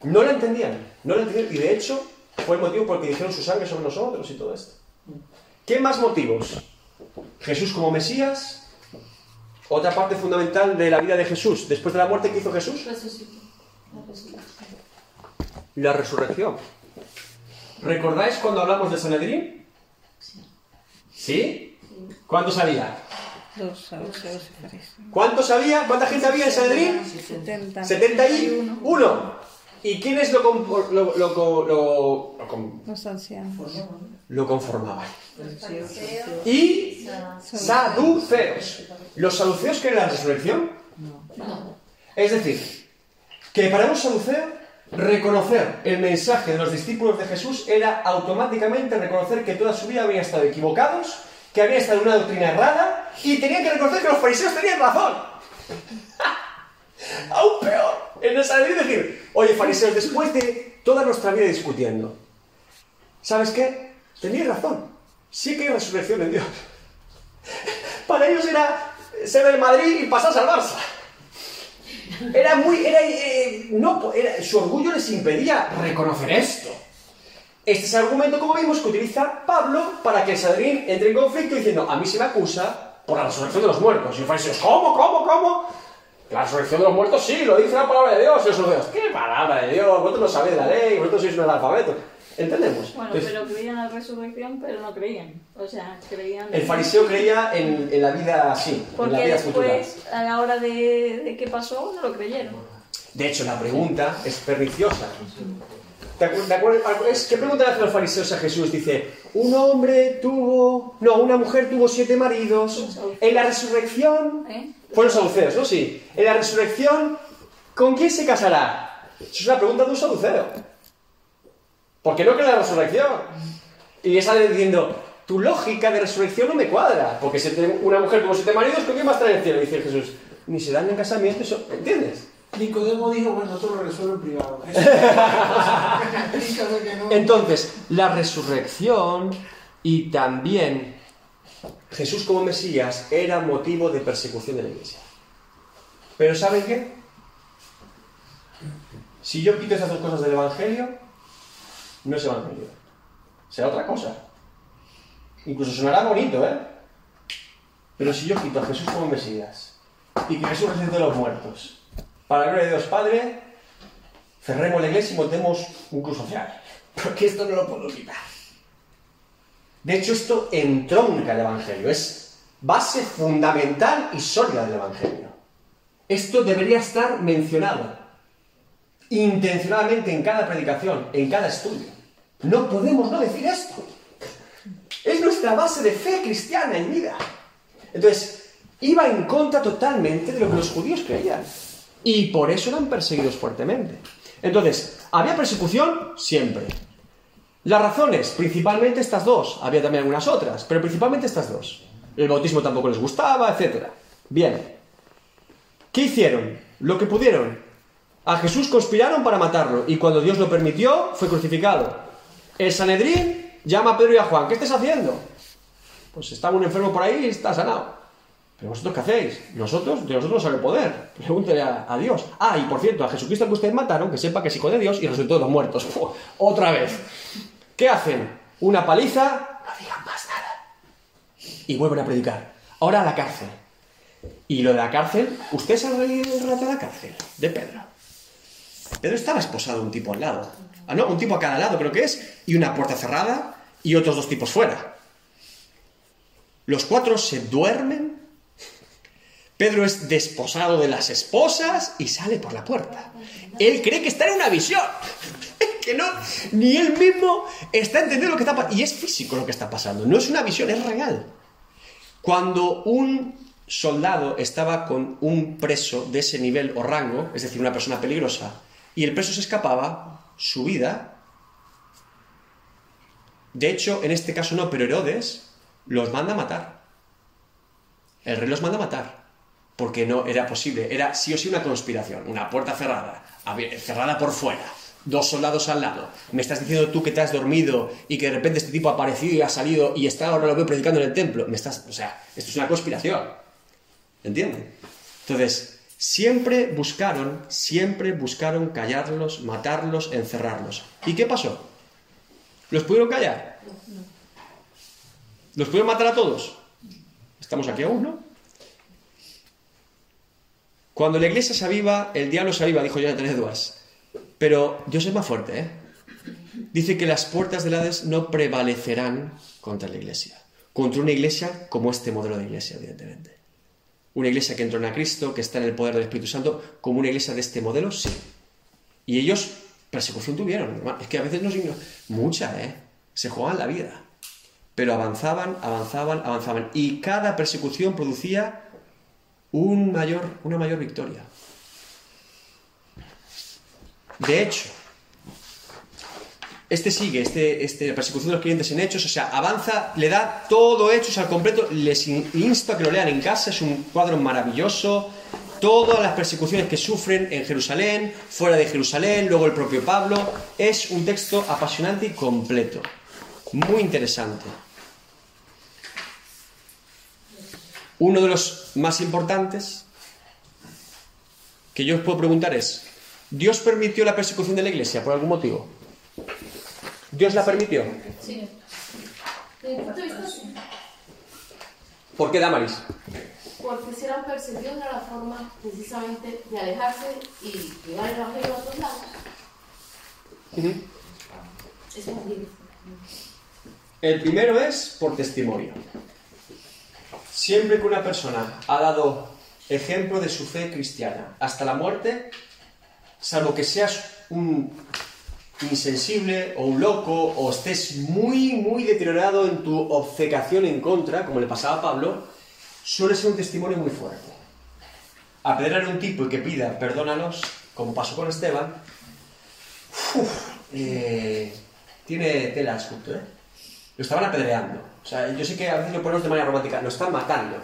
No lo entendían, no lo entendían. Y de hecho, fue el motivo por el que dijeron su sangre sobre nosotros y todo esto. ¿Qué más motivos? Jesús como Mesías, otra parte fundamental de la vida de Jesús, después de la muerte que hizo Jesús, Resucitó. La resurrección. la resurrección. ¿Recordáis cuando hablamos de Sanedrín? ¿Sí? ¿Cuántos había? Fariseos. ¿Cuántos había? ¿Cuánta gente había en Sanedrín? 70. 71. ¿Y quiénes lo, lo, lo, lo- Los ancianos. lo conformaban? Y saduceos. ¿Los saduceos creen en la resurrección? Es decir, que para un saduceo reconocer el mensaje de los discípulos de Jesús era automáticamente reconocer que toda su vida habían estado equivocados, que habían estado en una doctrina errada y tenían que reconocer que los fariseos tenían razón. [LAUGHS] Aún peor. En el Sanedrín decir, oye fariseos, después de toda nuestra vida discutiendo, ¿sabes qué? Teníais razón. Sí que hay resurrección en Dios. [LAUGHS] Para ellos era ser del Madrid y pasarse al Barça. Era muy. Era, eh, no, era- su orgullo les impedía reconocer esto. Este es el argumento, como vimos, que utiliza Pablo para que el Sanedrín entre en conflicto diciendo: A mí se me acusa por la resurrección de los muertos. Y los fariseos, ¿cómo, cómo, cómo? La resurrección de los muertos, sí, lo dice la palabra de Dios. Y saduceos, ¿qué palabra de Dios? Vosotros no sabéis la ley, vosotros sois un analfabeto. ¿Entendemos? Bueno, Entonces, pero creían en la resurrección, pero no creían. O sea, creían... El fariseo creía en, en la vida así, en la Porque vida futura. después, a la hora de, de qué pasó, no lo creyeron. De hecho, la pregunta es perniciosa. ¿Te acuer- te acuer- es- ¿Qué pregunta le hacen los fariseos a Jesús? Dice, un hombre tuvo... No, una mujer tuvo siete maridos. En la resurrección... ¿eh? Fueron saduceos, ¿no? Sí. En la resurrección, ¿con quién se casará? Eso es una pregunta de un saduceo. ¿Por qué no cree en la resurrección? Y sale diciendo, tu lógica de resurrección no me cuadra. Porque si una mujer tuvo siete maridos, ¿con quién va a estar en el cielo? Dice Jesús, ni se dan en casamiento, eso... ¿entiendes? Nicodemo dijo, bueno, esto lo resuelve en privado. [LAUGHS] Entonces, la resurrección y también Jesús como Mesías era motivo de persecución de la iglesia. Pero ¿saben qué? Si yo quito esas dos cosas del Evangelio, no es Evangelio. Será otra cosa. Incluso sonará bonito, ¿eh? Pero si yo quito a Jesús como Mesías y que Jesús resucitó de los muertos, para la gloria de Dios Padre, cerremos la iglesia y montemos un cruz social. [LAUGHS] Porque esto no lo puedo quitar. De hecho, esto entronca el Evangelio. Es base fundamental y sólida del Evangelio. Esto debería estar mencionado intencionadamente en cada predicación, en cada estudio. No podemos no decir esto. Es nuestra base de fe cristiana y vida. Entonces, iba en contra totalmente de lo que los judíos creían. Y por eso eran perseguidos fuertemente. Entonces, ¿había persecución? Siempre. Las razones, principalmente estas dos. Había también algunas otras, pero principalmente estas dos. El bautismo tampoco les gustaba, etc. Bien. ¿Qué hicieron? Lo que pudieron. A Jesús conspiraron para matarlo y cuando Dios lo permitió, fue crucificado. El Sanedrín llama a Pedro y a Juan. ¿Qué estáis haciendo? Pues estaba un enfermo por ahí y está sanado. ¿Pero vosotros qué hacéis? Nosotros, de nosotros no sale poder. [LAUGHS] Pregúntele a, Dios. Ah, y por cierto, a Jesucristo que ustedes mataron, que sepa que es hijo de Dios y resucitó de los muertos. [LAUGHS] Otra vez. ¿Qué hacen? Una paliza. No digan más nada. Y vuelven a predicar. Ahora a la cárcel. Y lo de la cárcel, ¿ustedes han leído el relato de la cárcel? De Pedro. Pedro estaba esposado un tipo al lado. Ah, no, un tipo a cada lado creo que es. Y una puerta cerrada y otros dos tipos fuera. Los cuatro se duermen. Pedro es desposado de las esposas y sale por la puerta. Él cree que está en una visión. [LAUGHS] que no, ni él mismo está entendiendo lo que está pasando. Y es físico lo que está pasando. No es una visión, es real. Cuando un soldado estaba con un preso de ese nivel o rango, es decir, una persona peligrosa, y el preso se escapaba, su vida, de hecho, en este caso no, pero Herodes los manda a matar. El rey los manda a matar, porque no era posible, era sí o sí una conspiración, una puerta cerrada, cerrada por fuera, dos soldados al lado. Me estás diciendo tú que te has dormido y que de repente este tipo ha aparecido y ha salido y está ahora lo veo predicando en el templo. Me estás, o sea, esto es una conspiración. ¿Entienden? Entonces, siempre buscaron, siempre buscaron callarlos, matarlos, encerrarlos. ¿Y qué pasó? ¿Los pudieron callar? ¿Los pudieron matar a todos? Estamos aquí aún, ¿no? Cuando la iglesia se aviva, el diablo se aviva, dijo Jonathan Edwards. Pero Dios es más fuerte, ¿eh? Dice que las puertas del Hades no prevalecerán contra la iglesia. Contra una iglesia como este modelo de iglesia, evidentemente. Una iglesia que entró a Cristo, que está en el poder del Espíritu Santo, como una iglesia de este modelo, sí. Y ellos persecución tuvieron. Es que a veces nos ignoran. Mucha, ¿eh? Se juegan la vida. Pero avanzaban, avanzaban, avanzaban. Y cada persecución producía un mayor, una mayor victoria. De hecho, este sigue, este, este, persecución de los creyentes en hechos, o sea, avanza, le da todo hechos al completo, les in- insto a que lo lean en casa, es un cuadro maravilloso, todas las persecuciones que sufren en Jerusalén, fuera de Jerusalén, luego el propio Pablo, es un texto apasionante y completo, muy interesante. Uno de los más importantes que yo os puedo preguntar es, ¿Dios permitió la persecución de la iglesia por algún motivo? ¿Dios la permitió? Sí. ¿Por qué Damaris? Porque si eran perseguidos era la forma precisamente de alejarse y llevar el evangelio a otros lados. Es muy bien. El primero es por testimonio. Siempre que una persona ha dado ejemplo de su fe cristiana hasta la muerte, salvo que seas un insensible o un loco o estés muy, muy deteriorado en tu obcecación en contra, como le pasaba a Pablo, suele ser un testimonio muy fuerte. Apedrear a un tipo y que pida perdónanos, como pasó con Esteban, eh, tiene tela ¿eh? Lo estaban apedreando. O sea, yo sé que a veces lo ponemos de manera romántica, lo están matando.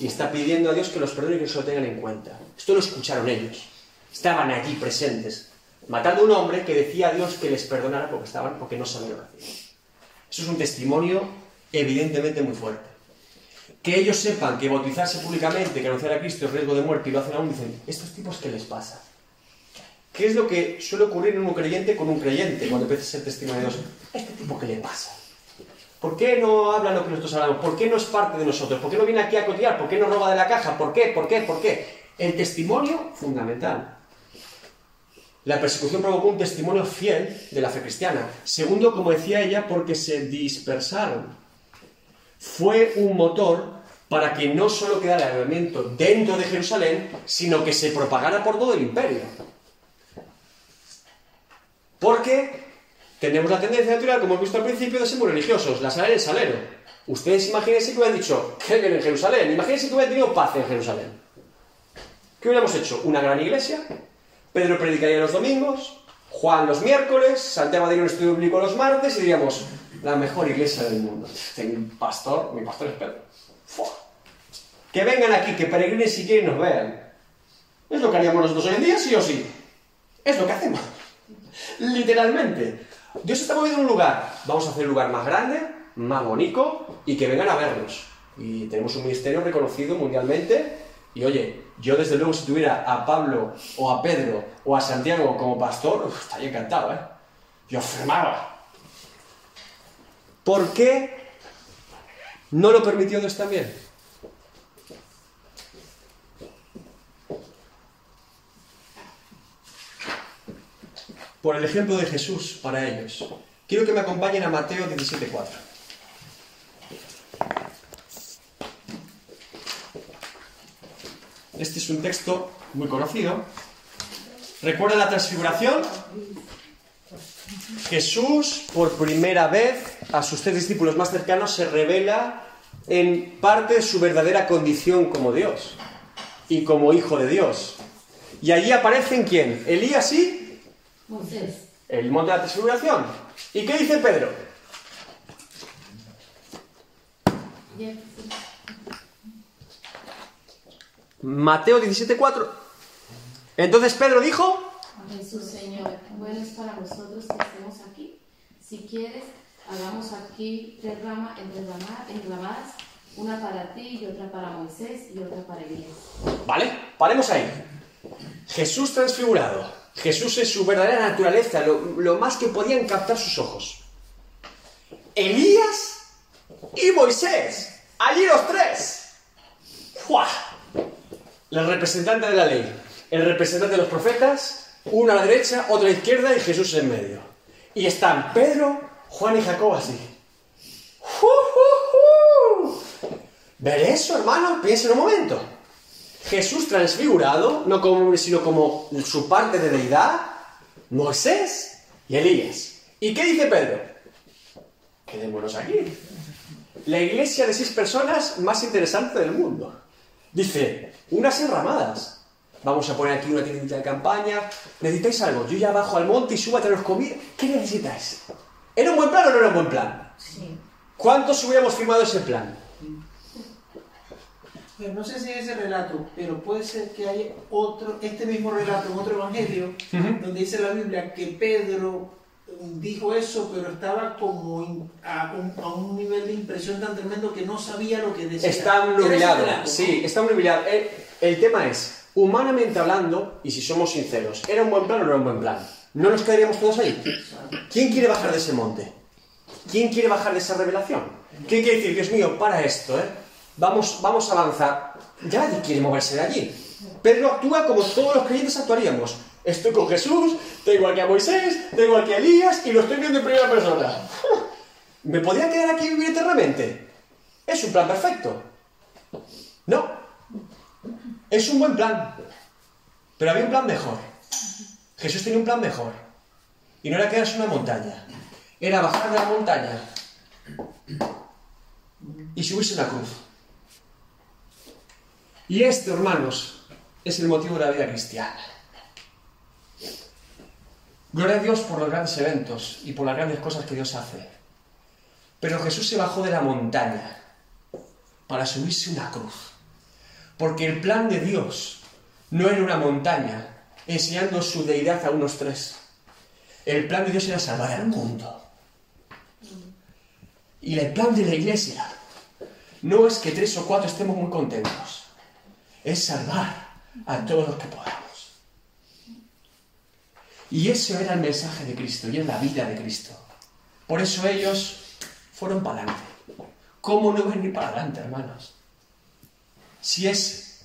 Y está pidiendo a Dios que los perdone y que se lo tengan en cuenta. Esto lo escucharon ellos. Estaban allí presentes. Matando a un hombre que decía a Dios que les perdonara porque estaban, porque no sabían hacían. Eso es un testimonio evidentemente muy fuerte. Que ellos sepan que bautizarse públicamente, que anunciar a Cristo es riesgo de muerte y lo hacen aún, dicen, ¿estos tipos qué les pasa? ¿Qué es lo que suele ocurrir en un creyente con un creyente cuando empieza a ser testimonio de Dios? ¿Este tipo qué le pasa? ¿Por qué no habla lo que nosotros hablamos? ¿Por qué no es parte de nosotros? ¿Por qué no viene aquí a cotear? ¿Por qué no roba de la caja? ¿Por qué? ¿Por qué? ¿Por qué? El testimonio, fundamental. La persecución provocó un testimonio fiel de la fe cristiana. Segundo, como decía ella, porque se dispersaron. Fue un motor para que no solo quedara el elemento dentro de Jerusalén, sino que se propagara por todo el imperio. Porque tenemos la tendencia natural, como hemos visto al principio, de ser muy religiosos, la sala en salero. Ustedes imagínense que hubieran dicho, qué bien en Jerusalén, imagínense que hubieran tenido paz en Jerusalén. ¿Qué hubiéramos hecho? Una gran iglesia, Pedro predicaría los domingos, Juan los miércoles, Santiago daría un estudio bíblico los martes y diríamos, la mejor iglesia del mundo. Tengo un pastor, mi pastor es Pedro. ¡Fua! Que vengan aquí, que peregrinen si quieren nos vean. Es lo que haríamos nosotros hoy en día, sí o sí. Es lo que hacemos. Literalmente. Dios está moviendo un lugar. Vamos a hacer un lugar más grande, más bonito y que vengan a vernos. Y tenemos un ministerio reconocido mundialmente. Y oye, yo desde luego si tuviera a Pablo o a Pedro o a Santiago como pastor, estaría encantado, ¿eh? Yo firmaba. ¿Por qué ¿No lo permitió Dios también? Por el ejemplo de Jesús para ellos. Quiero que me acompañen a Mateo 17.4. Este es un texto muy conocido. ¿Recuerda la transfiguración? Jesús, por primera vez, a sus tres discípulos más cercanos, se revela en parte su verdadera condición como Dios y como hijo de Dios. Y allí aparecen quién? Elías y Moisés. el monte de la transfiguración. ¿Y qué dice Pedro? Mateo 17:4. Entonces Pedro dijo, Jesús, Señor, bueno es para nosotros que estemos aquí. Si quieres, hagamos aquí tres ramas enrama- enramadas, una para ti y otra para Moisés y otra para Elías. ¿vale? Paremos ahí. Jesús transfigurado. Jesús en su verdadera naturaleza, lo, más que podían captar sus ojos. Elías y Moisés. Allí los tres. ¡Fua! El representante de la ley, el representante de los profetas, uno a la derecha, otro a la izquierda y Jesús en medio. Y están Pedro, Juan y Jacob así. ¡Ju, ju, ju! Ver eso, hermano, piensa en un momento. Jesús transfigurado, no como hombre, sino como su parte de deidad, Moisés y Elías. ¿Y qué dice Pedro? Quedémonos aquí. La iglesia de seis personas más interesante del mundo. Dice, unas enramadas. Vamos a poner aquí una tiendita de campaña. ¿Necesitáis algo? Yo ya bajo al monte y subo a traeros comida. ¿Qué necesitáis? ¿Era un buen plan o no era un buen plan? Sí. ¿Cuántos hubiéramos firmado ese plan? No sé si es ese relato, pero puede ser que haya otro, este mismo relato en otro evangelio, donde dice la Biblia que Pedro dijo eso, pero estaba como a, un, a un nivel de impresión tan tremendo que no sabía lo que decía. Está Era ese nubilado. relato, Sí, está nubilado. El, el tema es, humanamente hablando, y si somos sinceros, ¿era un buen plan o no era un buen plan? ¿No nos quedaríamos todos ahí? ¿Quién quiere bajar de ese monte? ¿Quién quiere bajar de esa revelación? ¿Quién quiere decir, Dios mío, para esto, eh? Vamos, vamos a avanzar. Ya nadie quiere moverse de allí. Pedro actúa como todos los creyentes actuaríamos. Estoy con Jesús, tengo aquí a Moisés, tengo aquí a Elías y lo estoy viendo en primera persona. [LAUGHS] ¿Me podría quedar aquí y vivir eternamente? Es un plan perfecto. No. Es un buen plan. Pero había un plan mejor. Jesús tenía un plan mejor. Y no era quedarse en una montaña. Era bajar de la montaña y subirse a una cruz. Y esto, hermanos, es el motivo de la vida cristiana. Gloria a Dios por los grandes eventos y por las grandes cosas que Dios hace. Pero Jesús se bajó de la montaña para subirse una cruz. Porque el plan de Dios no era una montaña enseñando su deidad a unos tres. El plan de Dios era salvar al mundo. Y el plan de la iglesia no es que tres o cuatro estemos muy contentos. Es salvar a todos los que podamos. Y eso era el mensaje de Cristo y es la vida de Cristo. Por eso ellos fueron para adelante. ¿Cómo no venir para adelante, hermanos? Si es...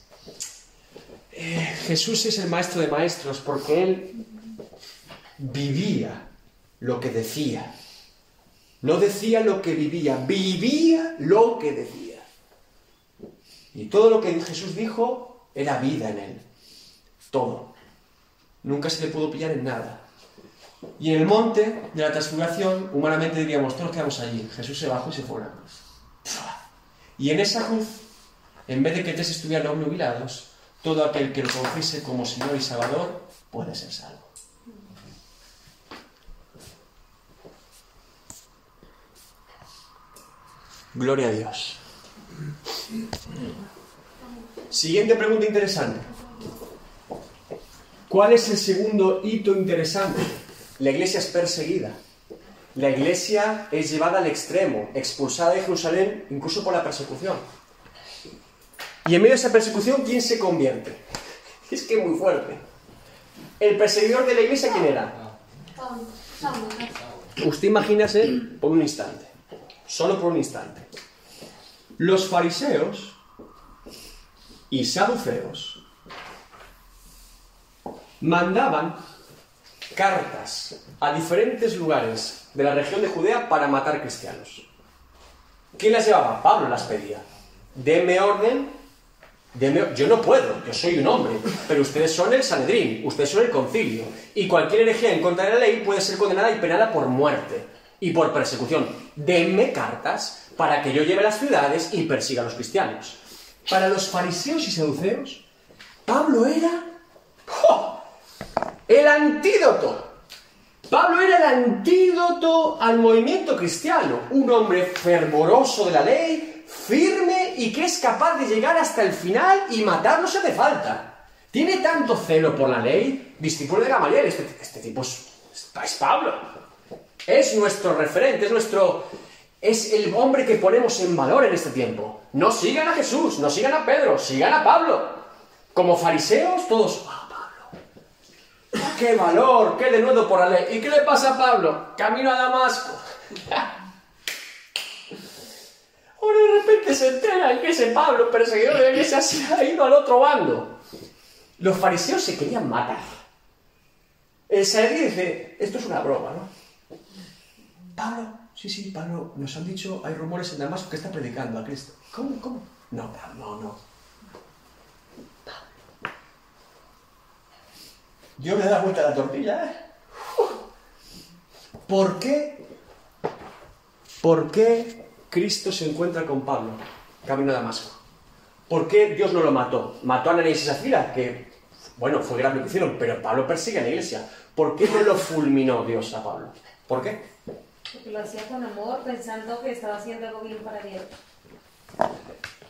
eh, Jesús es el maestro de maestros porque Él vivía lo que decía. No decía lo que vivía, vivía lo que decía. Y todo lo que Jesús dijo era vida en Él. Todo. Nunca se le pudo pillar en nada. Y en el monte de la transfiguración, humanamente diríamos, todos quedamos allí. Jesús se bajó y se fue cruz. Y en esa cruz, en vez de que tres estuvieran obnubilados, todo aquel que lo confiese como Señor y Salvador puede ser salvo. Gloria a Dios. Siguiente pregunta interesante. ¿Cuál es el segundo hito interesante? La iglesia es perseguida. La iglesia es llevada al extremo, expulsada de Jerusalén incluso por la persecución. Y en medio de esa persecución, ¿quién se convierte? [LAUGHS] Es que es muy fuerte. ¿El perseguidor de la iglesia quién era? Usted imagínase por un instante, solo por un instante. Los fariseos y saduceos mandaban cartas a diferentes lugares de la región de Judea para matar cristianos. ¿Quién las llevaba? Pablo las pedía. Deme orden. Yo no puedo, yo soy un hombre, pero ustedes son el Sanedrín, ustedes son el concilio, y cualquier herejía en contra de la ley puede ser condenada y penada por muerte y por persecución. Denme cartas para que yo lleve las ciudades y persiga a los cristianos. Para los fariseos y saduceos, Pablo era ¡jo! el antídoto. Pablo era el antídoto al movimiento cristiano, un hombre fervoroso de la ley, firme y que es capaz de llegar hasta el final y matar no se hace falta. Tiene tanto celo por la ley, discípulo de Gamaliel, este, este tipo es, es Pablo. Es nuestro referente, es nuestro... Es el hombre que ponemos en valor en este tiempo. No sigan a Jesús, no sigan a Pedro, sigan a Pablo. Como fariseos, todos... "Ah, Pablo, ¡Qué valor! ¡Qué denuedo por la ley! ¿Y qué le pasa a Pablo? Camino a Damasco. [LAUGHS] Ahora de repente se enteran que ese Pablo, perseguidor de la iglesia, se ha ido al otro bando. Los fariseos se querían matar. El Sanedrín dice, esto es una broma, ¿no? Pablo, sí, sí, Pablo, nos han dicho, hay rumores en Damasco que está predicando a Cristo. ¿Cómo, cómo? No, Pablo, no, no. Yo me da vuelta a la tortilla, ¿eh? ¿Por qué? ¿Por qué Cristo se encuentra con Pablo camino a Damasco? ¿Por qué Dios no lo mató? Mató a Ananías y Zafira, que, bueno, fue grave lo que hicieron, pero Pablo persigue a la iglesia. ¿Por qué no lo fulminó Dios a Pablo? ¿Por qué? Porque lo hacía con amor, pensando que estaba haciendo algo bien para Dios.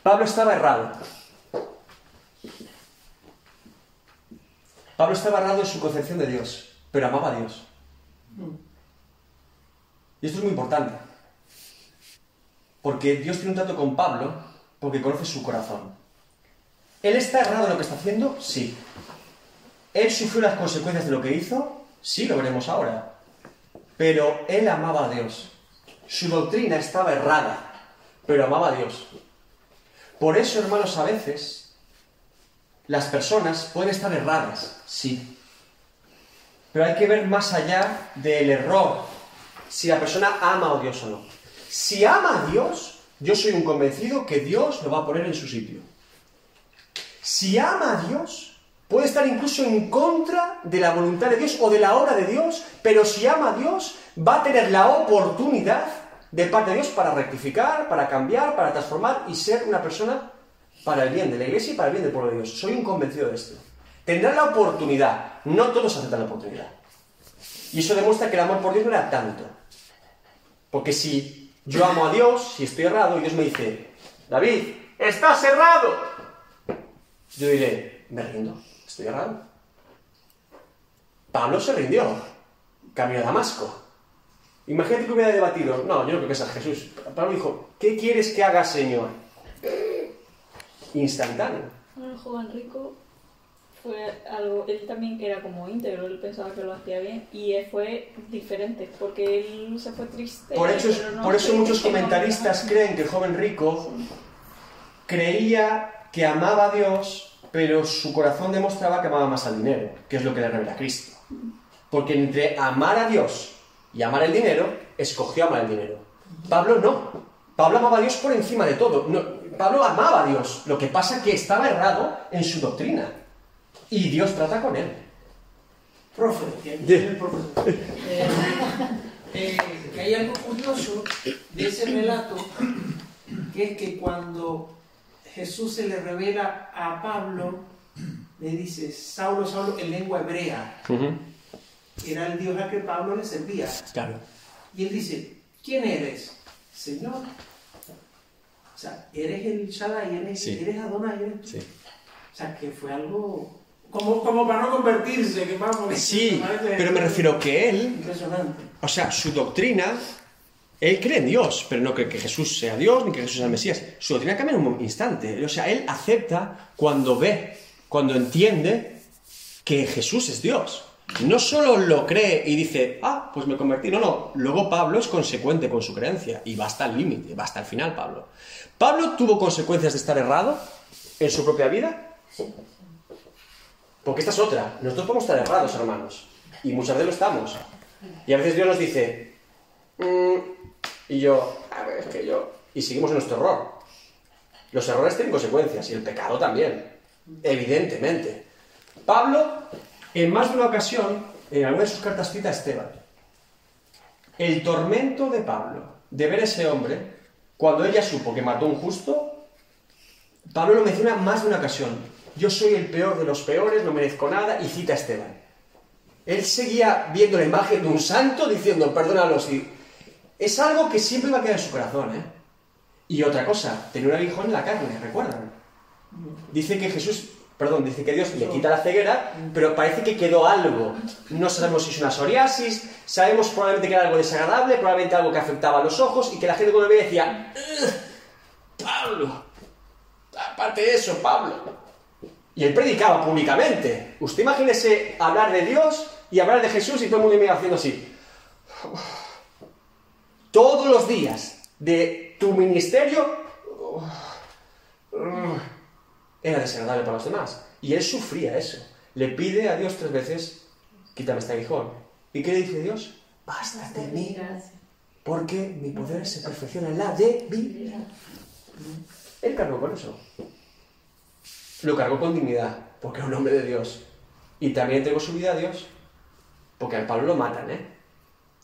Pablo estaba errado. Pablo estaba errado en su concepción de Dios, pero amaba a Dios. Y esto es muy importante. Porque Dios tiene un trato con Pablo porque conoce su corazón. ¿Él está errado en lo que está haciendo? Sí. ¿Él sufrió las consecuencias de lo que hizo? Sí, lo veremos ahora. Pero él amaba a Dios. Su doctrina estaba errada, pero amaba a Dios. Por eso, hermanos, a veces las personas pueden estar erradas, sí. Pero hay que ver más allá del error, si la persona ama a Dios o no. Si ama a Dios, yo soy un convencido que Dios lo va a poner en su sitio. Si ama a Dios, puede estar incluso en contra de la voluntad de Dios o de la obra de Dios, pero si ama a Dios, va a tener la oportunidad de parte de Dios para rectificar, para cambiar, para transformar y ser una persona para el bien de la iglesia y para el bien del pueblo de Dios. Soy un convencido de esto. Tendrá la oportunidad, no todos aceptan la oportunidad. Y eso demuestra que el amor por Dios no era tanto. Porque si yo amo a Dios, si estoy errado, y Dios me dice, David, estás errado, yo diré, me rindo, Pablo se rindió, camino a Damasco. Imagínate que hubiera debatido, no, yo no creo que sea Jesús. Pablo dijo, ¿qué quieres que haga, Señor? Instantáneo. El joven rico fue algo, él también era como íntegro, él pensaba que lo hacía bien y él fue diferente, porque él se fue triste. Por, no por eso muchos comentaristas creen que el joven rico creía que amaba a Dios, pero su corazón demostraba que amaba más al dinero, que es lo que le revela Cristo. Porque entre amar a Dios y amar el dinero, escogió amar el dinero. Pablo no. Pablo amaba a Dios por encima de todo. No, Pablo amaba a Dios. Lo que pasa es que estaba errado en su doctrina. Y Dios trata con él. Profe, profesor. Eh, eh, que hay algo curioso de ese relato, que es que cuando Jesús se le revela a Pablo, le dice, Saulo, Saulo, en lengua hebrea, era el Dios al que Pablo le servía. Claro. Y él dice, ¿quién eres? Señor. O sea, eres el Shaddai, eres, Sí. eres Adonai, eres tú. Sí. O sea, que fue algo como, como para no convertirse, que vamos. Sí, pero me refiero que él Impresionante. O sea, su doctrina, él cree en Dios, pero no cree que Jesús sea Dios ni que Jesús sea el Mesías. Su doctrina cambia en un instante. O sea, él acepta cuando ve, cuando entiende que Jesús es Dios. no solo lo cree y dice, ah, pues me convertí, no, no, luego Pablo es consecuente con su creencia y va hasta el límite, va hasta el final Pablo. ¿Pablo tuvo consecuencias de estar errado en su propia vida? Porque esta es otra, nosotros podemos estar errados, hermanos, y muchas veces lo estamos. Y a veces Dios nos dice, "Mm", y yo, es que yo, y seguimos en nuestro error. Los errores tienen consecuencias y el pecado también, evidentemente. Pablo, en más de una ocasión, en alguna de sus cartas cita a Esteban. El tormento de Pablo de ver a ese hombre, cuando ella supo que mató a un justo, Pablo lo menciona más de una ocasión. Yo soy el peor de los peores, no merezco nada, y cita a Esteban. Él seguía viendo la imagen de un santo diciendo, perdónalos, y es algo que siempre va a quedar en su corazón, ¿eh? Y otra cosa, tenía un aguijón en la carne, ¿recuerdan? Dice que Jesús, perdón, dice que Dios le quita la ceguera, pero parece que quedó algo. No sabemos si es una psoriasis, sabemos probablemente que era algo desagradable, probablemente algo que afectaba a los ojos y que la gente cuando veía decía, "Ugh, Pablo, aparte de eso, Pablo. Y él predicaba públicamente. Usted imagínese hablar de Dios y hablar de Jesús y todo el mundo iba haciendo así. Todos los días de tu ministerio era desagradable para los demás. Y él sufría eso. Le pide a Dios tres veces, quítame este aguijón. ¿Y qué le dice Dios? Basta de mí, porque mi poder se perfecciona en la debilidad. Él cargó con eso. Lo cargó con dignidad, porque era un hombre de Dios. Y también entregó su vida a Dios, porque a Pablo lo matan, ¿eh?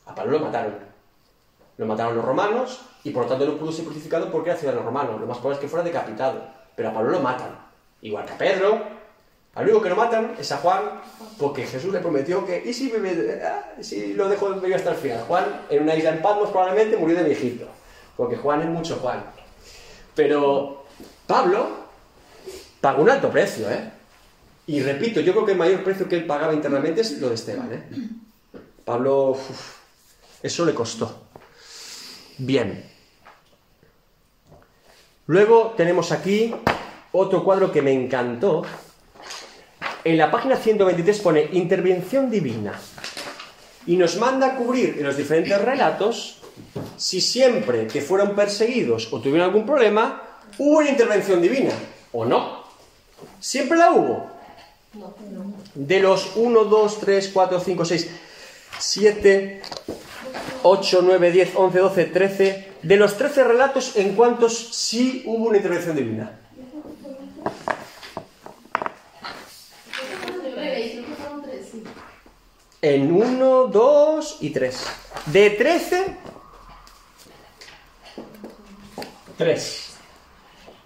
A Pablo lo mataron. Lo mataron los romanos y por lo tanto no pudo ser crucificado porque era ciudadano romano. Lo más probable es que fuera decapitado. Pero a Pablo lo matan. Igual que a Pedro. Al único que no matan es a Juan, porque Jesús le prometió que, ¿y si, ah, lo dejo vivir hasta el final? Juan, en una isla en Patmos, probablemente murió de viejito. Porque Juan es mucho Juan. Pero Pablo pagó un alto precio, ¿eh? Y repito, yo creo que el mayor precio que él pagaba internamente es lo de Esteban, ¿eh? Pablo, eso le costó. Bien. Luego tenemos aquí otro cuadro que me encantó. En la página 123 pone intervención divina. Y nos manda a cubrir en los diferentes relatos si siempre que fueron perseguidos o tuvieron algún problema, hubo una intervención divina o no. Siempre la hubo. De los 1, 2, 3, 4, 5, 6, 7, 8, 9, 10, 11, 12, 13. De los 13 relatos, ¿en cuántos sí hubo una intervención divina? En 1, 2 y 3. De 13, 3.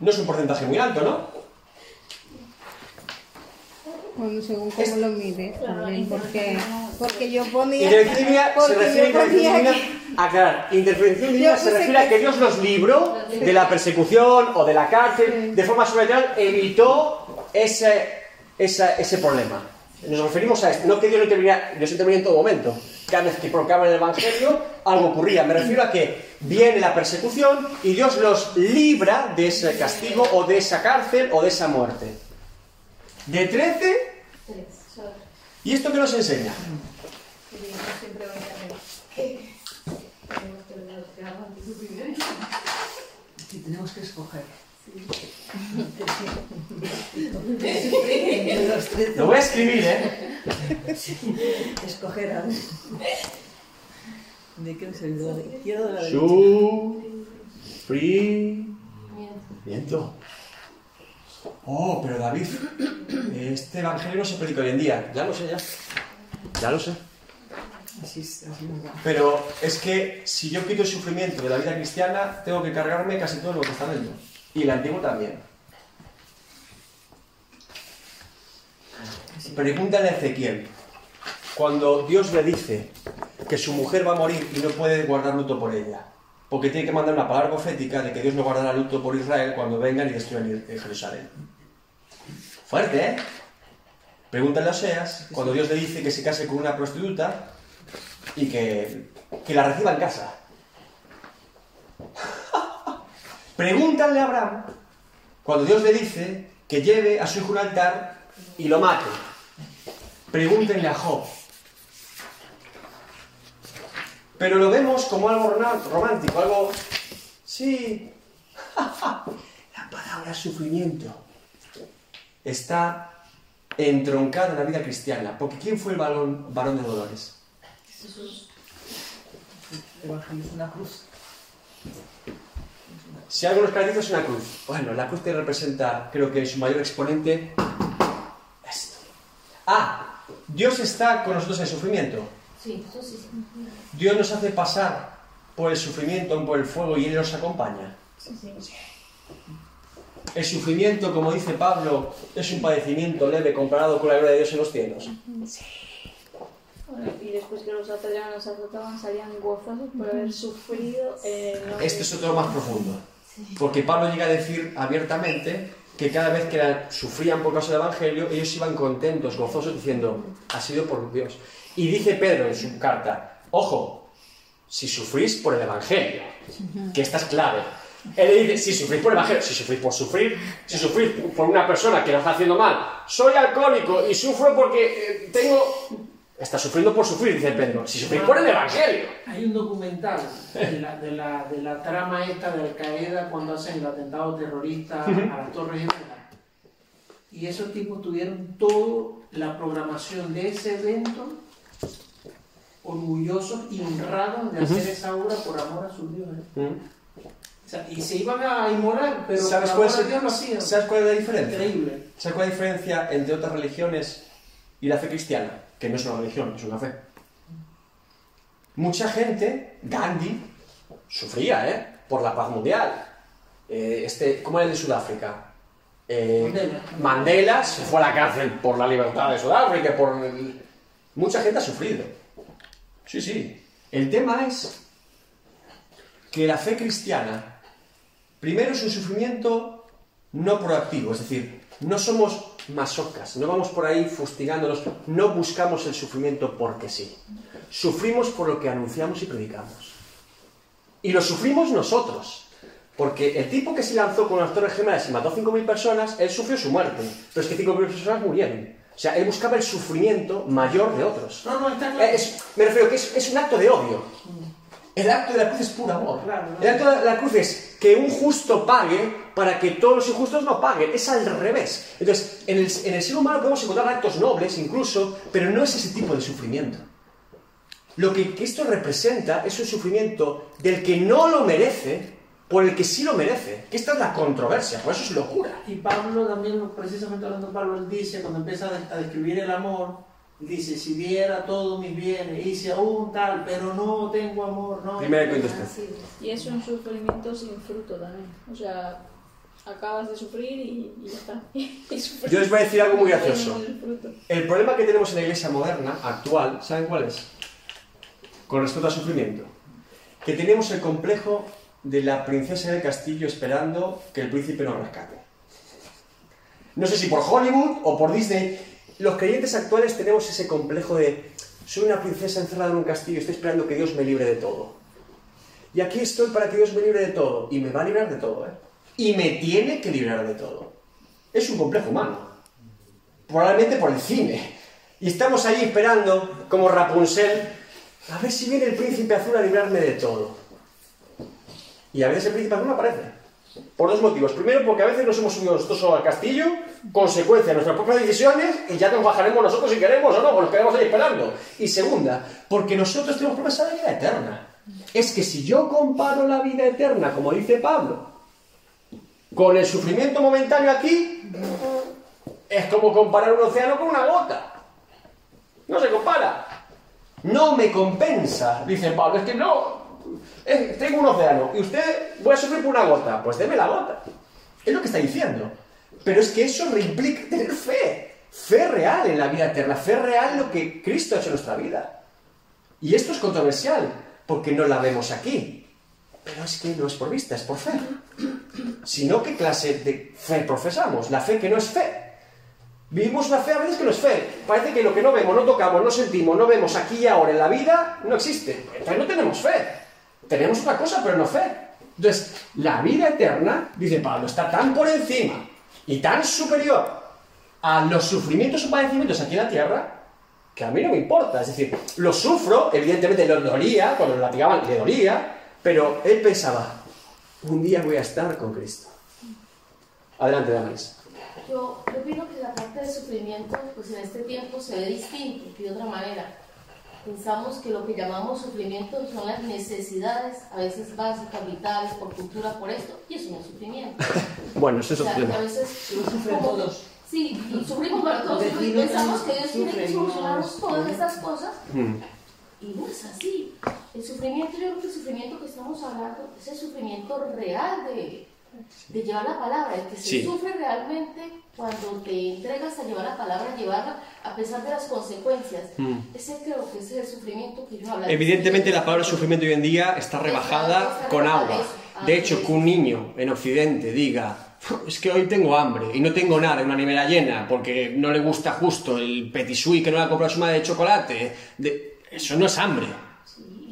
No es un porcentaje muy alto, ¿no? Bueno, según cómo lo mires también, porque, porque yo ponía... Intervención divina se refiere a. Aclarar, intervención divina Yo se refiere a que- Dios los libró de la persecución o de la cárcel, de forma sobrenatural, evitó ese, esa- ese problema. Nos referimos a esto, no que Dios no intervenía, Dios intervenía en todo momento. Cada vez que proclaman el Evangelio, algo ocurría. Me refiero a que viene la persecución y Dios los libra de ese castigo o de esa cárcel o de esa muerte. De 13, Tres. Solo. ¿y esto qué nos enseña? Tenemos que ver su tenemos que escoger. Lo voy a escribir, ¿eh? Escoger a ¿De qué es el de la izquierda o de la derecha? Sufrimiento. Oh, pero David, este evangelio no se predica hoy en día. Ya lo sé, ya. Ya lo sé. Así, es- así nos va. Pero es que si yo quito el sufrimiento de la vida cristiana, tengo que cargarme casi todo el Nuevo Testamento. Y el Antiguo también. Pregúntale a Ezequiel. Cuando Dios le dice que su mujer va a morir y no puede guardar luto por ella, porque tiene que mandar una palabra profética de que Dios no guardará luto por Israel cuando vengan y destruyan Jerusalén. Fuerte, ¿eh? Pregúntale a Oseas, cuando Dios le dice que se case con una prostituta y que, que la reciba en casa. [LAUGHS] Pregúntale a Abraham, cuando Dios le dice que lleve a su hijo un altar y lo mate. Pregúntenle a Job, pero lo vemos como algo romántico, algo... Sí. [LAUGHS] La palabra sufrimiento está entroncada en la vida cristiana, porque ¿quién fue el varón, varón de dolores? Evangelio es una cruz. Si algo nos caracteriza es una cruz. Bueno, la cruz te representa, creo que en su mayor exponente, esto. Ah, Dios está con nosotros en sufrimiento. Sí, eso sí. sí. Dios nos hace pasar por el sufrimiento, por el fuego y Él nos acompaña. Sí, sí. El sufrimiento, como dice Pablo, es un padecimiento leve comparado con la gloria de Dios en los cielos. Bueno, y después que los apedreaban, los azotaban, salían gozosos por haber sufrido. Eh, no Este es otro más profundo. Porque Pablo llega a decir abiertamente que cada vez que sufrían por causa del Evangelio, ellos iban contentos, gozosos, diciendo, ha sido por Dios. Y dice Pedro en su carta, ojo, si sufrís por el Evangelio, que esta es clave. Él le dice, si sufrís por el Evangelio, si sufrís por sufrir, si sufrís por una persona que lo está haciendo mal, soy alcohólico y sufro porque eh, tengo... Está sufriendo por sufrir, dice Pedro. Si sufrís por el Evangelio. Hay un documental de la, de la, de la trama esta de Al Qaeda cuando hacen el atentado terrorista a las Torres Gemelas. Y esos tipos tuvieron toda la programación de ese evento orgullosos y honrados de hacer esa obra por amor a sus dioses. ¿Mm? O sea, y se iban a inmolar, pero ¿Sabes por cuál, amor es a Dios lo hacían. ¿Sabes cuál es la diferencia? Increíble. ¿Sabes cuál es la diferencia entre otras religiones y la fe cristiana? Que no es una religión, es una fe. Mucha gente, Gandhi, sufría, ¿eh? Por la paz mundial. Eh, este, ¿Cómo era el de Sudáfrica? Eh, Mandela. Mandela se fue a la cárcel por la libertad de Sudáfrica, por... el- Mucha gente ha sufrido. Sí, sí. El tema es que la fe cristiana, primero es un sufrimiento no proactivo, es decir, no somos masocas, no vamos por ahí fustigándonos, no buscamos el sufrimiento porque sí. Sufrimos por lo que anunciamos y predicamos. Y lo sufrimos nosotros. Porque el tipo que se lanzó con las Torres Gemelas y mató a 5.000 personas, él sufrió su muerte. Pero es que 5.000 personas murieron. O sea, él buscaba el sufrimiento mayor de otros. No, no, está claro. es- me refiero que es, es un acto de odio. El acto de la cruz es puro amor. Claro, El acto de la cruz es que un justo pague para que todos los injustos no paguen. Es al revés. Entonces, en el, en el ser humano podemos encontrar actos nobles incluso, pero no es ese tipo de sufrimiento. Lo que Cristo representa es un sufrimiento del que no lo merece por el que sí lo merece. Que esta es la controversia, por eso es locura. Y Pablo también, precisamente hablando de Pablo, él dice, cuando empieza a de- a describir el amor, dice, si diera todos mis bienes, y si aún tal, pero no tengo amor, no. Primera Corintios Así es. Y es un sufrimiento sin fruto también. O sea, acabas de sufrir y, y ya está. [LAUGHS] Y. Yo les voy a decir algo muy gracioso. El problema que tenemos en la iglesia moderna, actual, ¿saben cuál es? Con respecto al sufrimiento. Que tenemos el complejo de la princesa del castillo esperando que el príncipe nos rescate. No sé si por Hollywood o por Disney, los creyentes actuales tenemos ese complejo de soy una princesa encerrada en un castillo, estoy esperando que Dios me libre de todo. Y aquí estoy para que Dios me libre de todo. Y me va a librar de todo, ¿eh? Y me tiene que librar de todo. Es un complejo humano probablemente por el cine. Y estamos ahí esperando, como Rapunzel, a ver si viene el príncipe azul a librarme de todo. Y a veces el príncipe azul no aparece. Por dos motivos. Primero, porque a veces nos hemos subido nosotros al castillo, consecuencia de nuestras propias decisiones, y ya nos bajaremos nosotros si queremos o no, porque nos quedamos ahí esperando. Y segunda, porque nosotros tenemos promesa de vida eterna. Es que si yo comparo la vida eterna, como dice Pablo, con el sufrimiento momentáneo aquí, es como comparar un océano con una gota. No se compara. No me compensa, dice Pablo. Es que no. Eh, tengo un océano y usted voy a sufrir por una gota. Pues deme la gota. Es lo que está diciendo. Pero es que eso implica tener fe. Fe real en la vida eterna. Fe real en lo que Cristo ha hecho en nuestra vida. Y esto es controversial, porque no la vemos aquí. Pero es que no es por vista, es por fe. Sino, ¿qué clase de fe profesamos? La fe que no es fe. Vivimos una fe a veces que no es fe. Parece que lo que no vemos, no tocamos, no sentimos, no vemos aquí y ahora en la vida, no existe. Entonces no tenemos fe. Tenemos otra cosa, pero no fe. Entonces, la vida eterna, dice Pablo, está tan por encima y tan superior a los sufrimientos o padecimientos aquí en la tierra que a mí no me importa. Es decir, lo sufro, evidentemente lo dolía, cuando lo latigaban le dolía, pero él pensaba, un día voy a estar con Cristo. Adelante, Damaris. Yo, opino que la parte del sufrimiento, pues en este tiempo se ve distinto, de otra manera. Pensamos que lo que llamamos sufrimiento son las necesidades, a veces básicas, vitales, por cultura, por esto, y eso no es sufrimiento. [LAUGHS] bueno, eso es O sea, otro que a veces Lo sufren como- todos. Sí, y sufrimos para todos, y pensamos que Dios tiene que solucionarnos no, todas estas cosas, Mm. y no es así. El sufrimiento, yo creo que el sufrimiento que estamos hablando es el sufrimiento real de, de llevar la palabra, el que se Sí. sufre realmente cuando te entregas a llevar la palabra, llevarla a pesar de las consecuencias. Mm. Ese creo que ese es el sufrimiento que yo hablo. Evidentemente la palabra sufrimiento hoy en día está rebajada con agua. De hecho, que un niño en Occidente diga, es que hoy tengo hambre y no tengo nada, una nevera llena, porque no le gusta justo el petit suisse que no le ha comprado su madre de chocolate, de- eso no es hambre.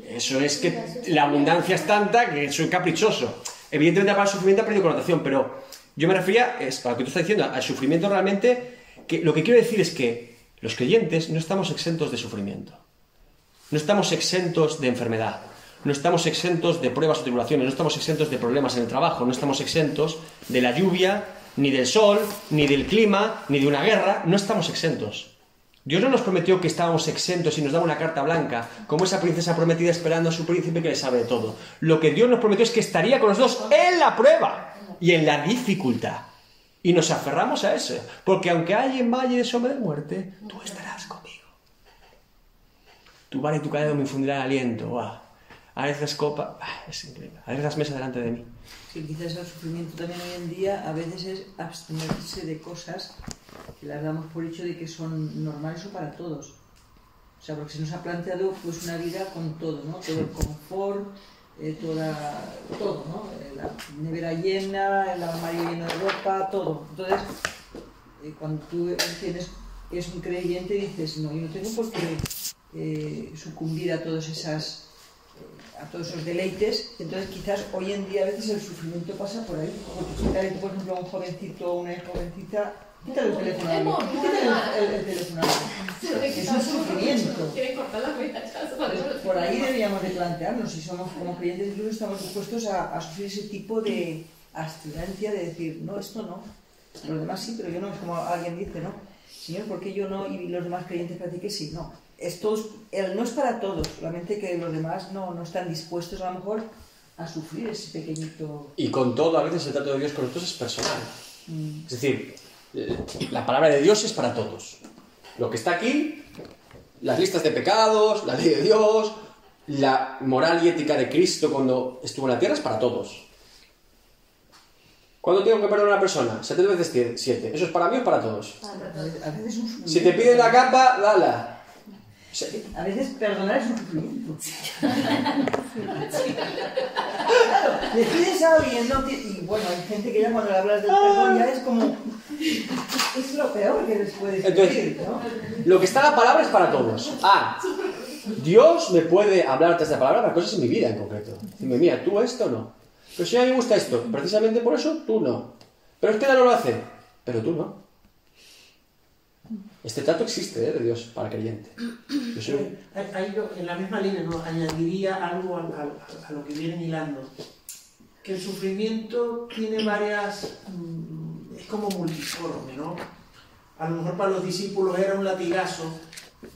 Eso es que la abundancia es tanta que soy caprichoso. Evidentemente la palabra sufrimiento ha perdido connotación, pero yo me refería, es para lo que tú estás diciendo, al sufrimiento realmente, que lo que quiero decir es que los creyentes no estamos exentos de sufrimiento. No estamos exentos de enfermedad, no estamos exentos de pruebas o tribulaciones, no estamos exentos de problemas en el trabajo, no estamos exentos de la lluvia, ni del sol, ni del clima, ni de una guerra, no estamos exentos. Dios no nos prometió que estábamos exentos y nos daba una carta blanca, como esa princesa prometida esperando a su príncipe que le sabe de todo. Lo que Dios nos prometió es que estaría con nosotros en la prueba y en la dificultad. Y nos aferramos a eso, porque aunque hay en valle de sombra de muerte, tú estarás conmigo. Tu vara y tu callado me infundirán aliento. Harás las copas. ¡Ah! Es increíble. Las mesas delante de mí. Sí, quizás el sufrimiento también hoy en día a veces es abstenerse de cosas las damos por hecho de que son normales o para todos. O sea, porque se nos ha planteado pues una vida con todo, ¿no? Todo el confort, eh, toda, todo, ¿no? Eh, La nevera llena, el armario lleno de ropa, todo. Entonces, eh, cuando tú tienes, es un creyente dices, no, yo no tengo por qué eh, sucumbir a todas esas a todos esos deleites, entonces quizás hoy en día a veces el sufrimiento pasa por ahí. Por ejemplo, a un jovencito o una jovencita, quítale el teléfono. Quítale el, el- el teléfono. Es un sufrimiento. Por ahí deberíamos de plantearnos si somos como creyentes incluso estamos dispuestos a, a sufrir ese tipo de abstinencia de decir, no, esto no. Los demás sí, pero yo no, es como alguien dice, ¿no? Señor, ¿por qué yo no y los demás creyentes parece que sí? No. Esto es, el no es para todos, solamente que los demás no, no están dispuestos a lo mejor a sufrir ese pequeñito... Y con todo, a veces el trato de Dios con nosotros es personal. Es decir, la palabra de Dios es para todos. Lo que está aquí, las listas de pecados, la ley de Dios, la moral y ética de Cristo cuando estuvo en la tierra es para todos. ¿Cuándo tengo que perdonar a una persona? Siete veces siete. ¿Eso es para mí o para todos? Si te piden la capa, dala. A veces perdonar es un sufrimiento. claro, le pides a alguien, ¿no? y bueno, hay gente que ya cuando le hablas del perdón ya es como... Es lo peor que les puedes Entonces, decir, ¿no? Lo que está en la palabra es para todos. Ah, Dios me puede hablar de esta palabra para cosas en mi vida en concreto. Decirme, mira, tú esto no. Pero si a mí me gusta esto, precisamente por eso tú no. Pero es que no lo hace. Pero tú no. Este trato existe ¿eh? de Dios para creyente. Yo soy- ahí yo, en la misma línea, ¿no? añadiría algo a, a- a lo que vienen hilando. Que el sufrimiento tiene varias. mm, es como multiforme, ¿no? A lo mejor para los discípulos era un latigazo,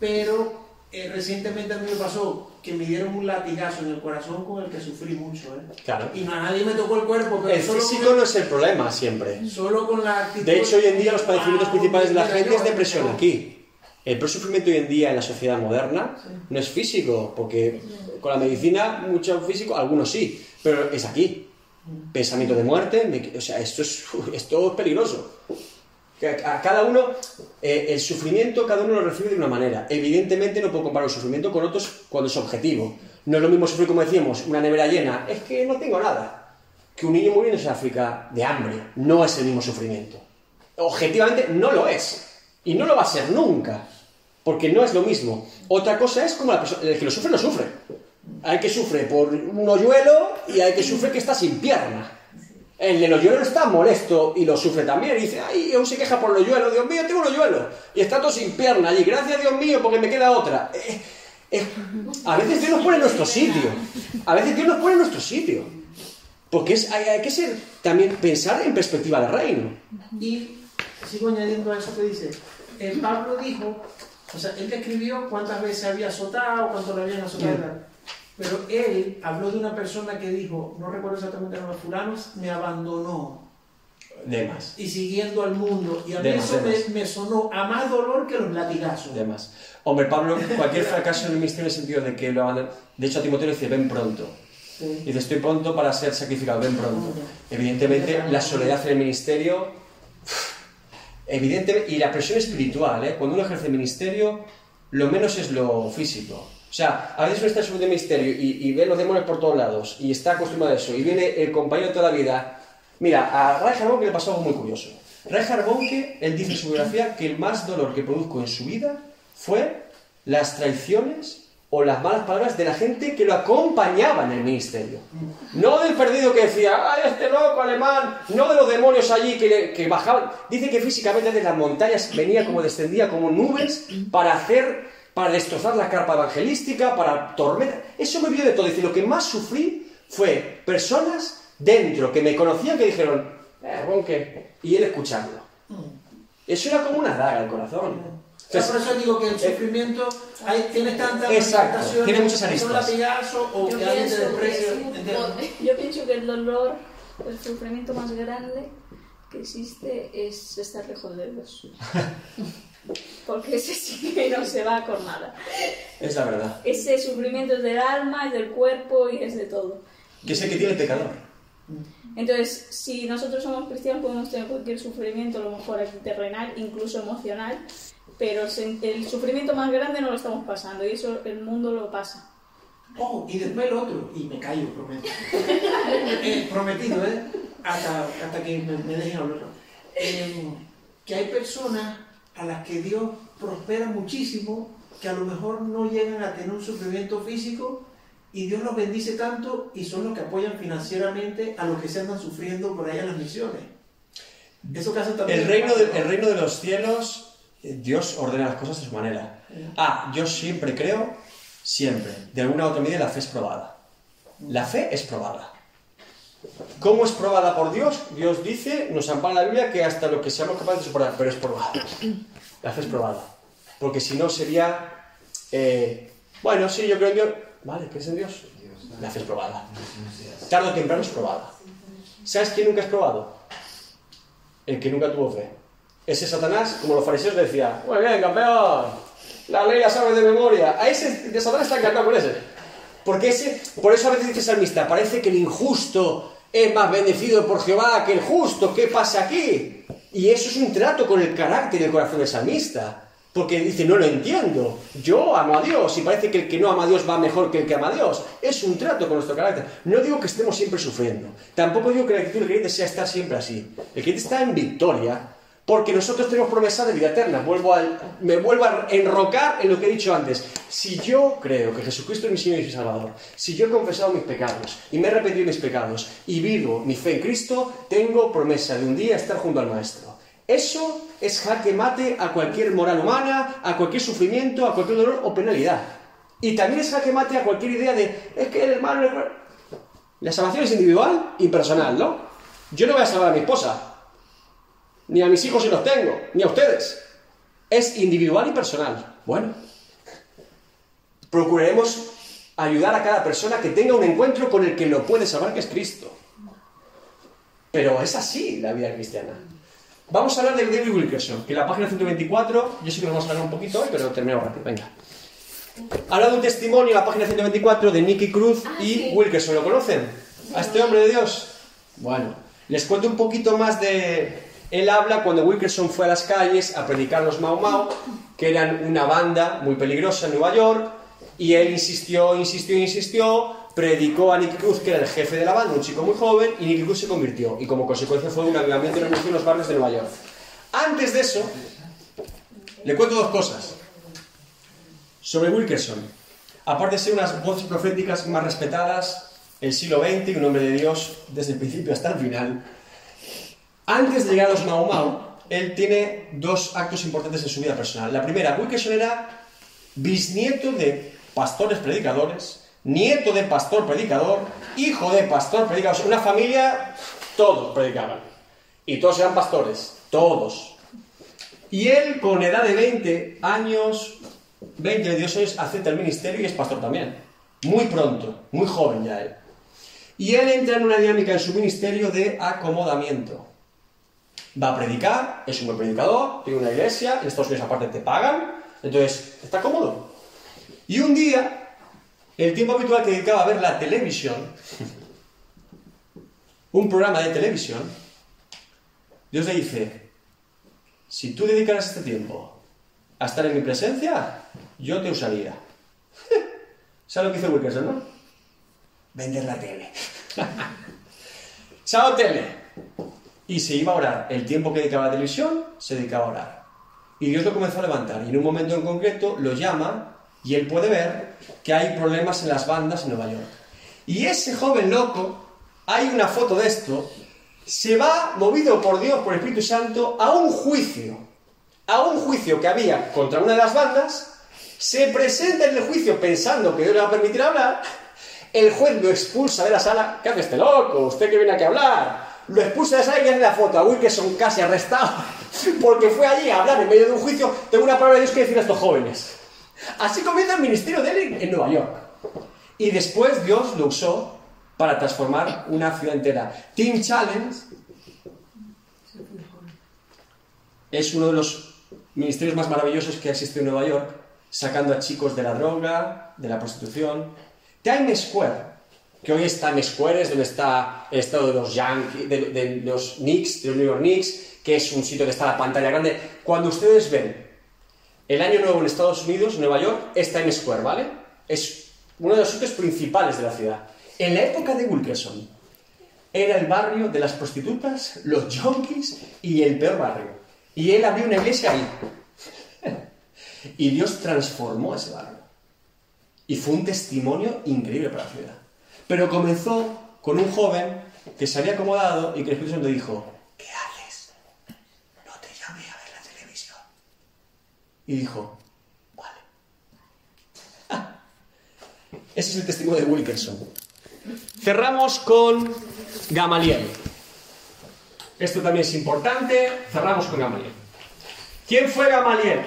pero eh, recientemente a mí me pasó que me dieron un latigazo en el corazón con el que sufrí mucho, ¿eh? Claro. Y a nadie me tocó el cuerpo, pero El solo con físico el- no es el problema siempre. Solo con la actitud. De hecho, hoy en día los padecimientos principales de la gente es depresión aquí. El peor sufrimiento hoy en día en la sociedad moderna no es físico, porque con la medicina mucho físico, algunos sí, pero es aquí. Pensamiento de muerte, me- o sea, esto es, [LAUGHS] esto es peligroso. A, cada uno, eh, el sufrimiento, cada uno lo recibe de una manera. Evidentemente no puedo comparar el sufrimiento con otros cuando es objetivo. No es lo mismo sufrir, como decíamos, una nevera llena, es que no tengo nada. Que un niño muriendo en África de hambre, no es el mismo sufrimiento. Objetivamente no lo es. Y no lo va a ser nunca. Porque no es lo mismo. Otra cosa es como la persona, el que lo sufre, lo sufre. Hay que sufre por un hoyuelo y hay que sufre que está sin pierna. El del hoyuelo está molesto y lo sufre también. Y dice, ay, aún se queja por el hoyuelo. Dios mío, tengo un hoyuelo. Y está todo sin pierna allí. Gracias, Dios mío, porque me queda otra. Eh, eh, a veces Dios nos pone en nuestro sitio. A veces Dios nos pone en nuestro sitio. Porque es, hay, hay que ser, también pensar en perspectiva del reino. Y sigo añadiendo a eso que dice. eh, Pablo dijo, o sea, él describió cuántas veces había azotado, cuánto le habían azotado. Pero él habló de una persona que dijo, no recuerdo exactamente los fulanos, me abandonó Demás. y siguiendo al mundo. Y a mí Demas, eso me, demas. me sonó a más dolor que los latigazos. Demás. Hombre, Pablo, cualquier fracaso en el ministerio en el sentido de que lo abandonan. De hecho, a Timoteo le dice, ven pronto. Sí. Dice, estoy pronto para ser sacrificado, ven pronto. Evidentemente, la soledad en el ministerio, evidentemente, y la presión espiritual, ¿eh? Cuando uno ejerce el ministerio, lo menos es lo físico. O sea, a veces uno está en su ministerio y, ve los demonios por todos lados y está acostumbrado a eso. Y viene el compañero de toda la vida. Mira, a Ray Bonke le pasó algo muy curioso. Ray Bonke, él dice en su biografía que el más dolor que produjo en su vida fue las traiciones o las malas palabras de la gente que lo acompañaba en el ministerio. No del perdido que decía, ¡ay, este loco alemán! No de los demonios allí que, le- que bajaban. Dice que físicamente desde las montañas venía como descendía como nubes para hacer, para destrozar la carpa evangelística, para tormenta. Eso me vio de todo. Dice, lo que más sufrí fue personas dentro que me conocían que dijeron, eh, Bonke", y él escucharlo. Eso era como una daga al corazón. O sea, por eso digo que el sufrimiento hay, tiene tantas Exacto, tiene muchas aristas. o Yo que pienso que. [LAUGHS] Yo pienso que el dolor, el sufrimiento más grande que existe es estar lejos de Dios. [LAUGHS] Porque ese sí que no se va con nada. Es la verdad. Ese sufrimiento es del alma, es del cuerpo y es de todo. Que es el que tiene el pecador. Entonces, si nosotros somos cristianos, podemos tener cualquier sufrimiento, a lo mejor aquí terrenal, incluso emocional, pero el sufrimiento más grande no lo estamos pasando y eso el mundo lo pasa. Oh, y después el otro, y me callo, prometo. [LAUGHS] Eh, prometido, ¿eh? Hasta, hasta que me, me dejen hablar. Eh, que hay personas a las que Dios prospera muchísimo, que a lo mejor no llegan a tener un sufrimiento físico, y Dios los bendice tanto y son los que apoyan financieramente a los que se andan sufriendo por ahí en las misiones. Eso hace también. El reino, de, el reino de los cielos, eh, Dios ordena las cosas de su manera. Ah, yo siempre creo, siempre, de alguna u otra medida la fe es probada. La fe es probada. ¿Cómo es probada por Dios? Dios dice, nos ampara la Biblia, que hasta lo que seamos capaces de soportar, pero es probada. La fe es probada. Porque si no sería, eh, bueno, sí, yo creo en Dios. Vale, ¿crees en Dios? La fe es probada. Tarde o temprano es probada. ¿Sabes quién nunca es probado? El que nunca tuvo fe. Ese Satanás, como los fariseos decía, muy bien, campeón, la ley la sabes de memoria. A ese de Satanás está encantado con ese. Porque ese, por eso a veces dice salmista, parece que el injusto es más bendecido por Jehová que el justo. ¿Qué pasa aquí? Y eso es un trato con el carácter y el corazón del salmista. Porque dice, no lo entiendo. Yo amo a Dios y parece que el que no ama a Dios va mejor que el que ama a Dios. Es un trato con nuestro carácter. No digo que estemos siempre sufriendo. Tampoco digo que la actitud del creyente sea estar siempre así. El creyente está en victoria porque nosotros tenemos promesa de vida eterna. Me vuelvo a enrocar en lo que he dicho antes. Si yo creo que Jesucristo es mi Señor y mi Salvador, si yo he confesado mis pecados y me he arrepentido de mis pecados y vivo mi fe en Cristo, tengo promesa de un día estar junto al Maestro. Eso es jaque mate a cualquier moral humana, a cualquier sufrimiento, a cualquier dolor o penalidad. Y también es jaque mate a cualquier idea de, es que el hermano... el hermano-". La salvación es individual y personal, ¿no? Yo no voy a salvar a mi esposa, ni a mis hijos si los tengo, ni a ustedes. Es individual y personal. Bueno, procuraremos ayudar a cada persona que tenga un encuentro con el que lo puede salvar, que es Cristo. Pero es así la vida cristiana. Vamos a hablar de David Wilkerson, que en la página 124, yo sé que nos vamos a hablar un poquito hoy, pero terminamos rápido, venga. Habla de un testimonio en la página 124 de Nicky Cruz Ah, y sí. Wilkerson. ¿Lo conocen? ¿A este hombre de Dios? Bueno, les cuento un poquito más de... Él habla cuando Wilkerson fue a las calles a predicar los Mau Mau, que eran una banda muy peligrosa en Nueva York, y él insistió, insistió, insistió, predicó a Nicky Cruz, que era el jefe de la banda, un chico muy joven, y Nicky Cruz se convirtió, y como consecuencia fue un avivamiento en los barrios de Nueva York. Antes de eso, le cuento dos cosas sobre Wilkerson. Aparte de ser unas voces proféticas más respetadas, el siglo XX, un hombre de Dios desde el principio hasta el final. Antes de llegar a los Mau Mau, él tiene dos actos importantes en su vida personal. La primera, Wilkerson era bisnieto de pastores predicadores, nieto de pastor predicador, hijo de pastor predicador. Una familia, todos predicaban. Y todos eran pastores, todos. Y él, con edad de 20 años, 20, 22 años, acepta el ministerio y es pastor también. Muy pronto, muy joven ya él. Y él entra en una dinámica en su ministerio de acomodamiento. Va a predicar, es un buen predicador, tiene una iglesia, en Estados Unidos aparte te pagan, entonces está cómodo. Y un día, el tiempo habitual que dedicaba a ver la televisión, un programa de televisión, Dios le dice, si tú dedicaras este tiempo a estar en mi presencia, yo te usaría. [LAUGHS] ¿Sabes lo que hizo Wilkerson, no? Vender la tele. [LAUGHS] Chao tele. Y se iba a orar. El tiempo que dedicaba a la televisión, se dedicaba a orar. Y Dios lo comenzó a levantar. Y en un momento en concreto lo llama y él puede ver que hay problemas en las bandas en Nueva York. Y ese joven loco, hay una foto de esto, se va, movido por Dios, por el Espíritu Santo, a un juicio. A un juicio que había contra una de las bandas, se presenta en el juicio pensando que Dios le va a permitir hablar, el juez lo expulsa de la sala. ¿Qué hace este loco? ¿Usted que viene aquí a hablar? Lo expulsa de sala y hace la foto a Wilkerson casi arrestado porque fue allí a hablar en medio de un juicio. Tengo una palabra de Dios que decir a estos jóvenes. Así comienza el ministerio de él en Nueva York. Y después Dios lo usó para transformar una ciudad entera. Team Challenge es uno de los ministerios más maravillosos que existe en Nueva York, sacando a chicos de la droga, de la prostitución. Times Square, que hoy es Times Square, es donde está el estado de los Yankees, de, de los Knicks, de los New York Knicks, que es un sitio que está la pantalla grande. Cuando ustedes ven el Año Nuevo en Estados Unidos, Nueva York, es Times Square, ¿vale? Es uno de los sitios principales de la ciudad. En la época de Wilkerson, era el barrio de las prostitutas, los junkies y el peor barrio. Y él abrió una iglesia ahí. [LAUGHS] Y Dios transformó ese barrio. Y fue un testimonio increíble para la ciudad. Pero comenzó con un joven que se había acomodado y que el Espíritu Santo dijo, ¿qué haces? No te llamé a ver la televisión. Y dijo, vale. [LAUGHS] Ese es el testimonio de Wilkerson. Cerramos con Gamaliel. Esto también es importante. Cerramos con Gamaliel. ¿Quién fue Gamaliel?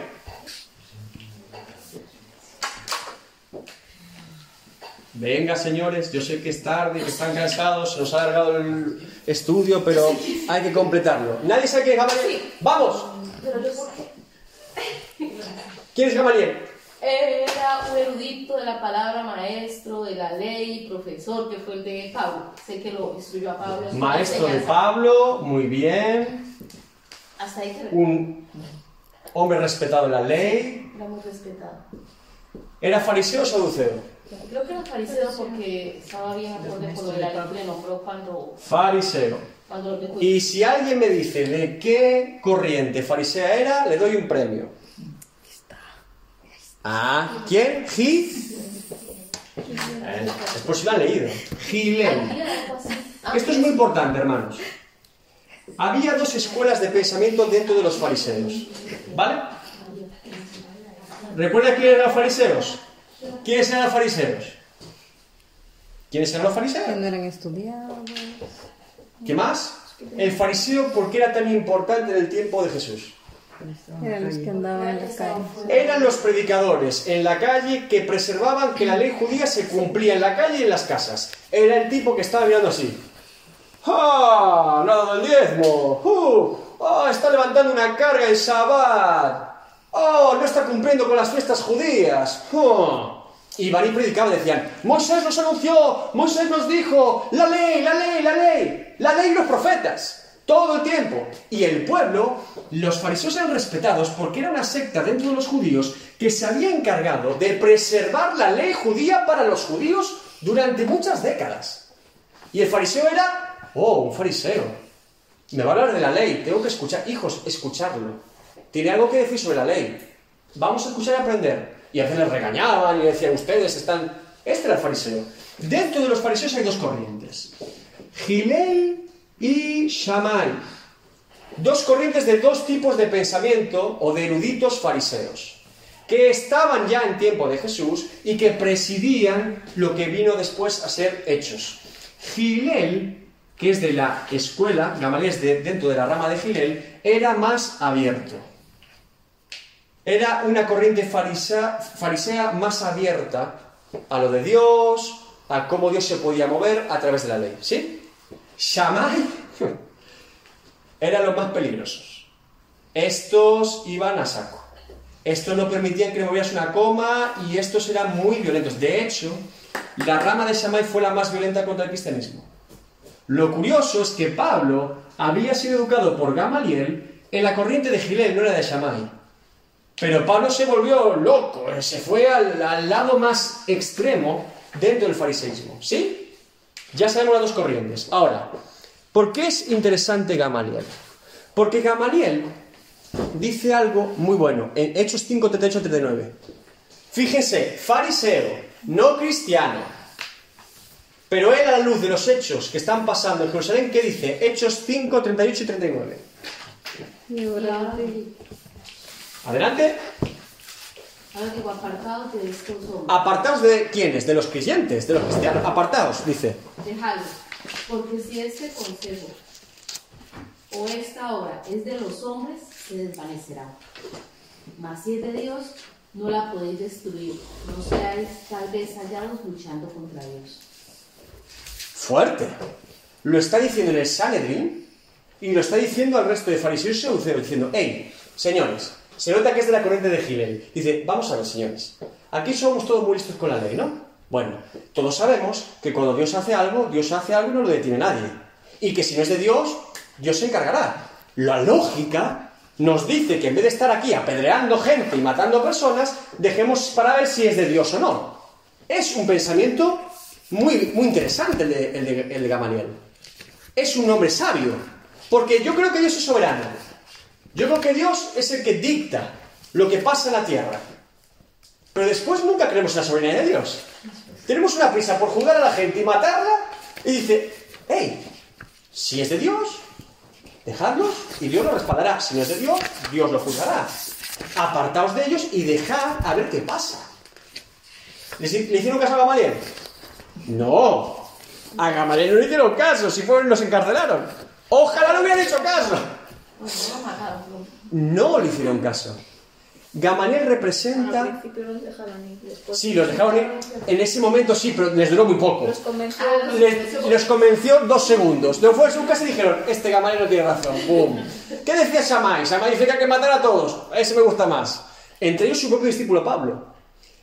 Venga, señores, yo sé que es tarde, que están cansados, se nos ha alargado el estudio, pero hay que completarlo. ¿Nadie sabe quién es Gamaliel? ¡Vamos! ¿Quién es Gamaliel? Era un erudito de la palabra, maestro de la ley, profesor, que fue el de Pablo. Sé que lo instruyó a Pablo. Maestro de. Pablo, muy bien. Hasta ahí que Un hombre respetado en la ley. era muy respetado. ¿Era fariseo o saduceo? Creo que era fariseo porque estaba bien acorde con lo del pleno, pero cuando, Fariseo. cuando lo Y si alguien me dice de qué corriente farisea era, le doy un premio. Ah, ¿quién? ¿Gi? Eh, Es por si lo han leído. Gilel. Esto es muy importante, hermanos. Había dos escuelas de pensamiento dentro de los fariseos. ¿Vale? ¿Recuerda quiénes eran los fariseos? ¿Quiénes eran los fariseos? ¿Quiénes eran los fariseos? no eran estudiados. ¿Qué más? El fariseo, ¿por qué era tan importante en el tiempo de Jesús? Eran los que andaban en la calle. Eran los predicadores en la calle que preservaban que la ley judía se cumplía en la calle y en las casas. Era el tipo que estaba mirando así. ¡Ah! ¡No ha dado el diezmo! ¡Uh! ¡Ah! Está levantando una carga en Sabbat. ¡Oh! No está cumpliendo con las fiestas judías. ¡Oh! Y van y predicaban decían, Moisés nos anunció, Moisés nos dijo, la ley, la ley, la ley, la ley y los profetas. Todo el tiempo. Y el pueblo, los fariseos eran respetados porque era una secta dentro de los judíos que se había encargado de preservar la ley judía para los judíos durante muchas décadas. Y el fariseo era, oh, un fariseo. Me va a hablar de la ley, tengo que escuchar. Hijos, escucharlo. Tiene algo que decir sobre la ley. Vamos a escuchar y aprender. Y a veces les regañaban y decían, ustedes están... Este era el fariseo. Dentro de los fariseos hay dos corrientes. Gilel y Shammai. Dos corrientes de dos tipos de pensamiento o de eruditos fariseos, que estaban ya en tiempo de Jesús y que presidían lo que vino después a ser hechos. Gilel, que es de la escuela, Gamaliel es de, dentro de la rama de Gilel, era más abierto. Era una corriente farisea, farisea más abierta a lo de Dios, a cómo Dios se podía mover a través de la ley. ¿Sí? Shammai [LAUGHS] eran los más peligrosos. Estos iban a saco. Estos no permitían que le movieras una coma y estos eran muy violentos. De hecho, la rama de Shammai fue la más violenta contra el cristianismo. Lo curioso es que Pablo había sido educado por Gamaliel en la corriente de Gilel, no era de Shammai. Pero Pablo se volvió loco, se fue al, al lado más extremo dentro del fariseísmo. ¿Sí? Ya sabemos las dos corrientes. Ahora, ¿por qué es interesante Gamaliel? Porque Gamaliel dice algo muy bueno en Hechos 5, 38, 39. Fíjense, fariseo, no cristiano, pero él a la luz de los hechos que están pasando en Jerusalén, ¿qué dice? Hechos 5, 38 y 39. Adelante. Apartaos de quiénes? De los creyentes, de los cristianos. Apartaos, dice. dejadlos, porque si este consejo o esta obra es de los hombres, se desvanecerá. Mas si es de Dios, no la podéis destruir, no seáis tal vez hallados luchando contra Dios. Fuerte. Lo está diciendo en el Sanedrín y lo está diciendo al resto de fariseos y saduceos, diciendo, hey, señores, se nota que es de la corriente de Gilel. Dice, vamos a ver, señores, aquí somos todos muy listos con la ley, ¿no? Bueno, todos sabemos que cuando Dios hace algo, Dios hace algo y no lo detiene nadie. Y que si no es de Dios, Dios se encargará. La lógica nos dice que en vez de estar aquí apedreando gente y matando personas, dejemos para ver si es de Dios o no. Es un pensamiento muy, muy interesante el, de, el de Gamaliel. Es un hombre sabio, porque yo creo que Dios es soberano. Yo creo que Dios es el que dicta lo que pasa en la tierra. Pero después nunca creemos en la soberanía de Dios. Tenemos una prisa por juzgar a la gente y matarla, y dice, hey, si es de Dios, dejadlos y Dios lo respaldará. Si no es de Dios, Dios lo juzgará. Apartaos de ellos y dejad a ver qué pasa. ¿Le, hicieron caso a Gamaliel? No. A Gamaliel no le hicieron caso, si fueron los encarcelaron. Ojalá no hubieran hecho caso. No le hicieron caso. Gamaliel Al representa... principio los dejaron ir. Después Sí, los dejaron ir. En ese momento sí, pero les duró muy poco. Los convenció. Les, les convenció dos segundos. Luego fue a su casa y dijeron, este Gamaliel no tiene razón. ¡Bum! ¿Qué decía Shammai? Shammai dice que hay que matar a todos. Ese me gusta más. Entre ellos su propio discípulo Pablo.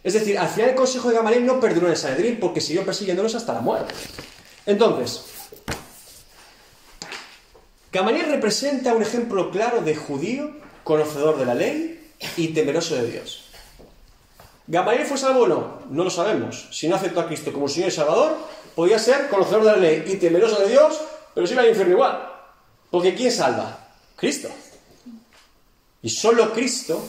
Es decir, al final el consejo de Gamaliel no perduró en el Sanedrín porque siguió persiguiéndolos hasta la muerte. Entonces, Gamaliel representa un ejemplo claro de judío, conocedor de la ley y temeroso de Dios. ¿Gamaliel fue salvo o no? No lo sabemos. Si no aceptó a Cristo como Señor y Salvador, podía ser conocedor de la ley y temeroso de Dios, pero se iba al infierno igual. Porque ¿quién salva? Cristo. Y solo Cristo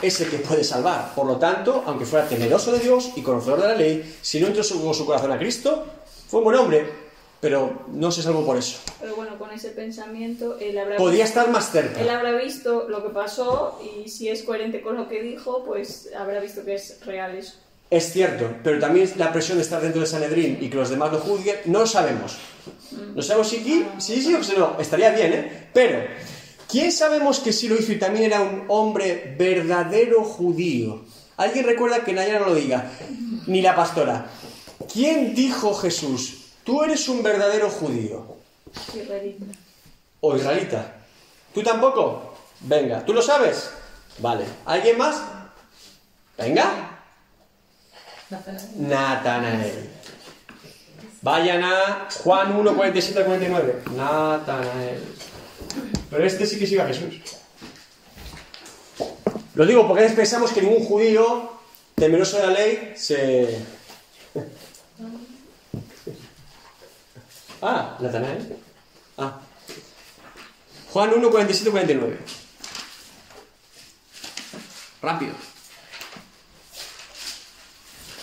es el que puede salvar. Por lo tanto, aunque fuera temeroso de Dios y conocedor de la ley, si no entró su, su corazón a Cristo, fue un buen hombre, pero no se salvó por eso. Pero bueno, con ese pensamiento, él habrá, Podía estar más él cerca. habrá visto lo que pasó y si es coherente con lo que dijo, pues habrá visto que es real eso. Es cierto, pero también la presión de estar dentro del Sanedrín y que los demás lo juzguen, no lo sabemos. No sabemos si aquí, si sí o si no, estaría bien, ¿eh? Pero, ¿quién sabemos que sí lo hizo y también era un hombre verdadero judío? ¿Alguien recuerda que Nayara no lo diga? Ni la pastora. ¿Quién dijo Jesús, tú eres un verdadero judío? Israelita. ¿O israelita? ¿Tú tampoco? Venga, ¿tú lo sabes? Vale. ¿Alguien más? Venga. [LAUGHS] Natanael. Vayan a Juan 1, 47 al 49. Natanael. Pero este sí que sigue a Jesús. Lo digo porque a veces pensamos que ningún judío temeroso de la ley se... Ah, Natanael. Ah. Juan 1, 47, 49. Rápido.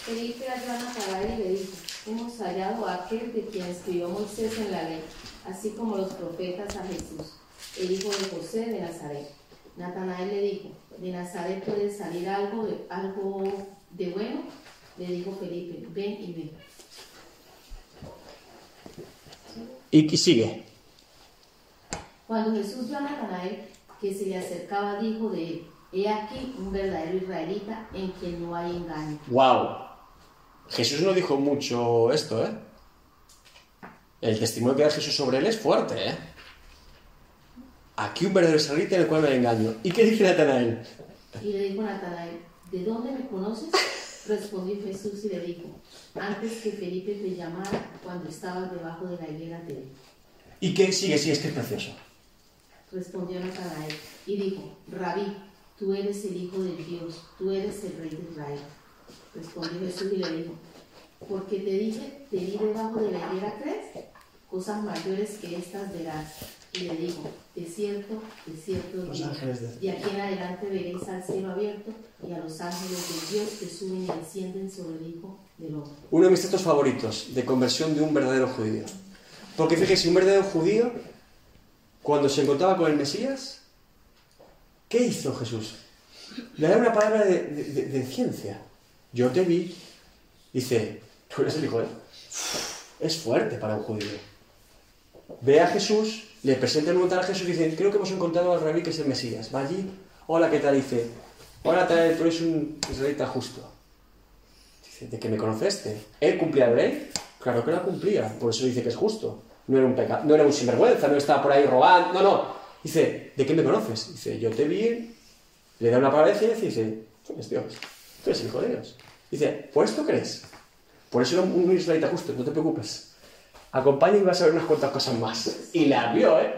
Felipe halló a Natanael y le dijo, hemos hallado a aquel de quien escribió Moisés en la ley, así como los profetas a Jesús, el hijo de José de Nazaret. Natanael le dijo, ¿de Nazaret puede salir algo de, algo de bueno? Le dijo Felipe, ven y ve. Y, sigue. Cuando Jesús vio a Natanael que se le acercaba, dijo de él, he aquí un verdadero israelita en quien no hay engaño. ¡Wow! Jesús no dijo mucho esto, ¿eh? El testimonio que da Jesús sobre él es fuerte, ¿eh? Aquí un verdadero israelita en el cual no hay engaño. ¿Y qué dice Natanael? Y le dijo Natanael, ¿de dónde me conoces? Respondió Jesús y le dijo, antes que Felipe te llamara cuando estabas debajo de la higuera te vi. ¿Y qué sigue? Sí, es que es precioso. Respondió Natanael y dijo, Rabí, tú eres el Hijo de Dios, tú eres el Rey de Israel. Respondió Jesús y le dijo, porque te dije, te vi debajo de la higuera, ¿crees? Cosas mayores que estas verás. Y le dijo, de cierto, de cierto, os Los ángeles de- de aquí en adelante veréis al cielo abierto y a los ángeles de Dios que suben y descienden sobre el Hijo. Uno de mis textos favoritos de conversión de un verdadero judío. Porque fíjese, un verdadero judío, cuando se encontraba con el Mesías, ¿qué hizo Jesús? Le da una palabra de, ciencia. Yo te vi. Dice, tú eres el hijo. Es fuerte para un judío. Ve a Jesús, le presenta el montar a Jesús y dice, creo que hemos encontrado al rabí que es el Mesías. Va allí, hola, ¿qué tal? Dice, hola, tal, tú eres un israelita justo. ¿De qué me conoceste? ¿Él cumplía la ley? Claro que la cumplía, por eso dice que es justo. No era un pecado, no era un sinvergüenza, no estaba por ahí robando, no, no. Dice, ¿de qué me conoces? Dice, yo te vi, le da una palabra de ciencia y dice, tú eres Dios, tú eres hijo de Dios. Dice, ¿por esto crees? Por eso era un israelita justo, no te preocupes. Acompaña y vas a ver unas cuantas cosas más. Y la vio, ¿eh?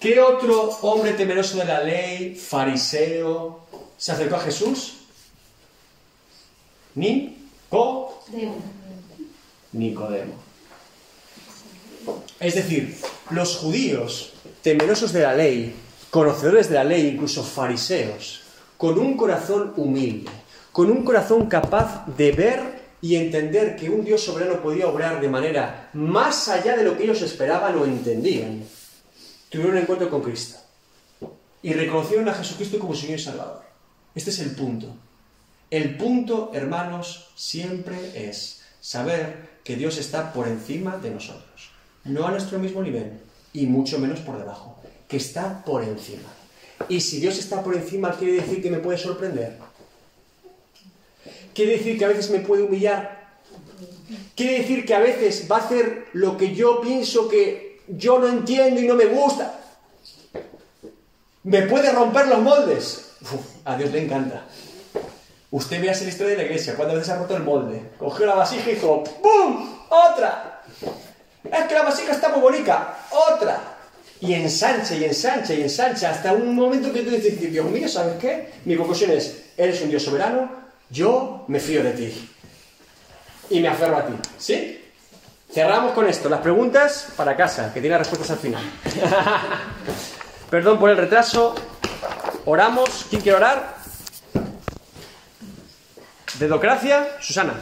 ¿Qué otro hombre temeroso de la ley, fariseo, se acercó a Jesús? Nico, Demo. Nicodemo. Es decir, los judíos, temerosos de la ley, conocedores de la ley, incluso fariseos, con un corazón humilde, con un corazón capaz de ver y entender que un Dios soberano podía obrar de manera más allá de lo que ellos esperaban o entendían, tuvieron un encuentro con Cristo y reconocieron a Jesucristo como Señor y Salvador. Este es el punto. El punto, hermanos, siempre es saber que Dios está por encima de nosotros. No a nuestro mismo nivel y mucho menos por debajo. Que está por encima. Y si Dios está por encima, quiere decir que me puede sorprender. Quiere decir que a veces me puede humillar. Quiere decir que a veces va a hacer lo que yo pienso que yo no entiendo y no me gusta. Me puede romper los moldes. Uf, a Dios le encanta. Usted vea la historia de la iglesia, cuántas veces ha roto el molde. Cogió la vasija y dijo, ¡pum! ¡Otra! Es que la vasija está muy bonita, ¡otra! Y ensancha y ensancha y ensancha hasta un momento que tú dices, Dios mío, ¿sabes qué? Mi conclusión es, eres un Dios soberano, yo me fío de ti. Y me aferro a ti. ¿Sí? Cerramos con esto. Las preguntas para casa, que tiene respuestas al final. [LAUGHS] Perdón por el retraso. Oramos. ¿Quién quiere orar? Dedocracia, Susana.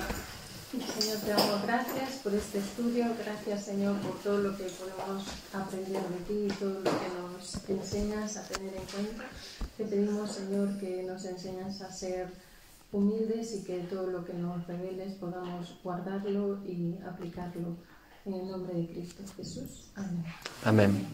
Señor, te damos gracias por este estudio, gracias Señor por todo lo que podemos aprender de ti y todo lo que nos enseñas a tener en cuenta. Te pedimos Señor que nos enseñas a ser humildes y que todo lo que nos reveles podamos guardarlo y aplicarlo en el nombre de Cristo Jesús. Amén. Amén.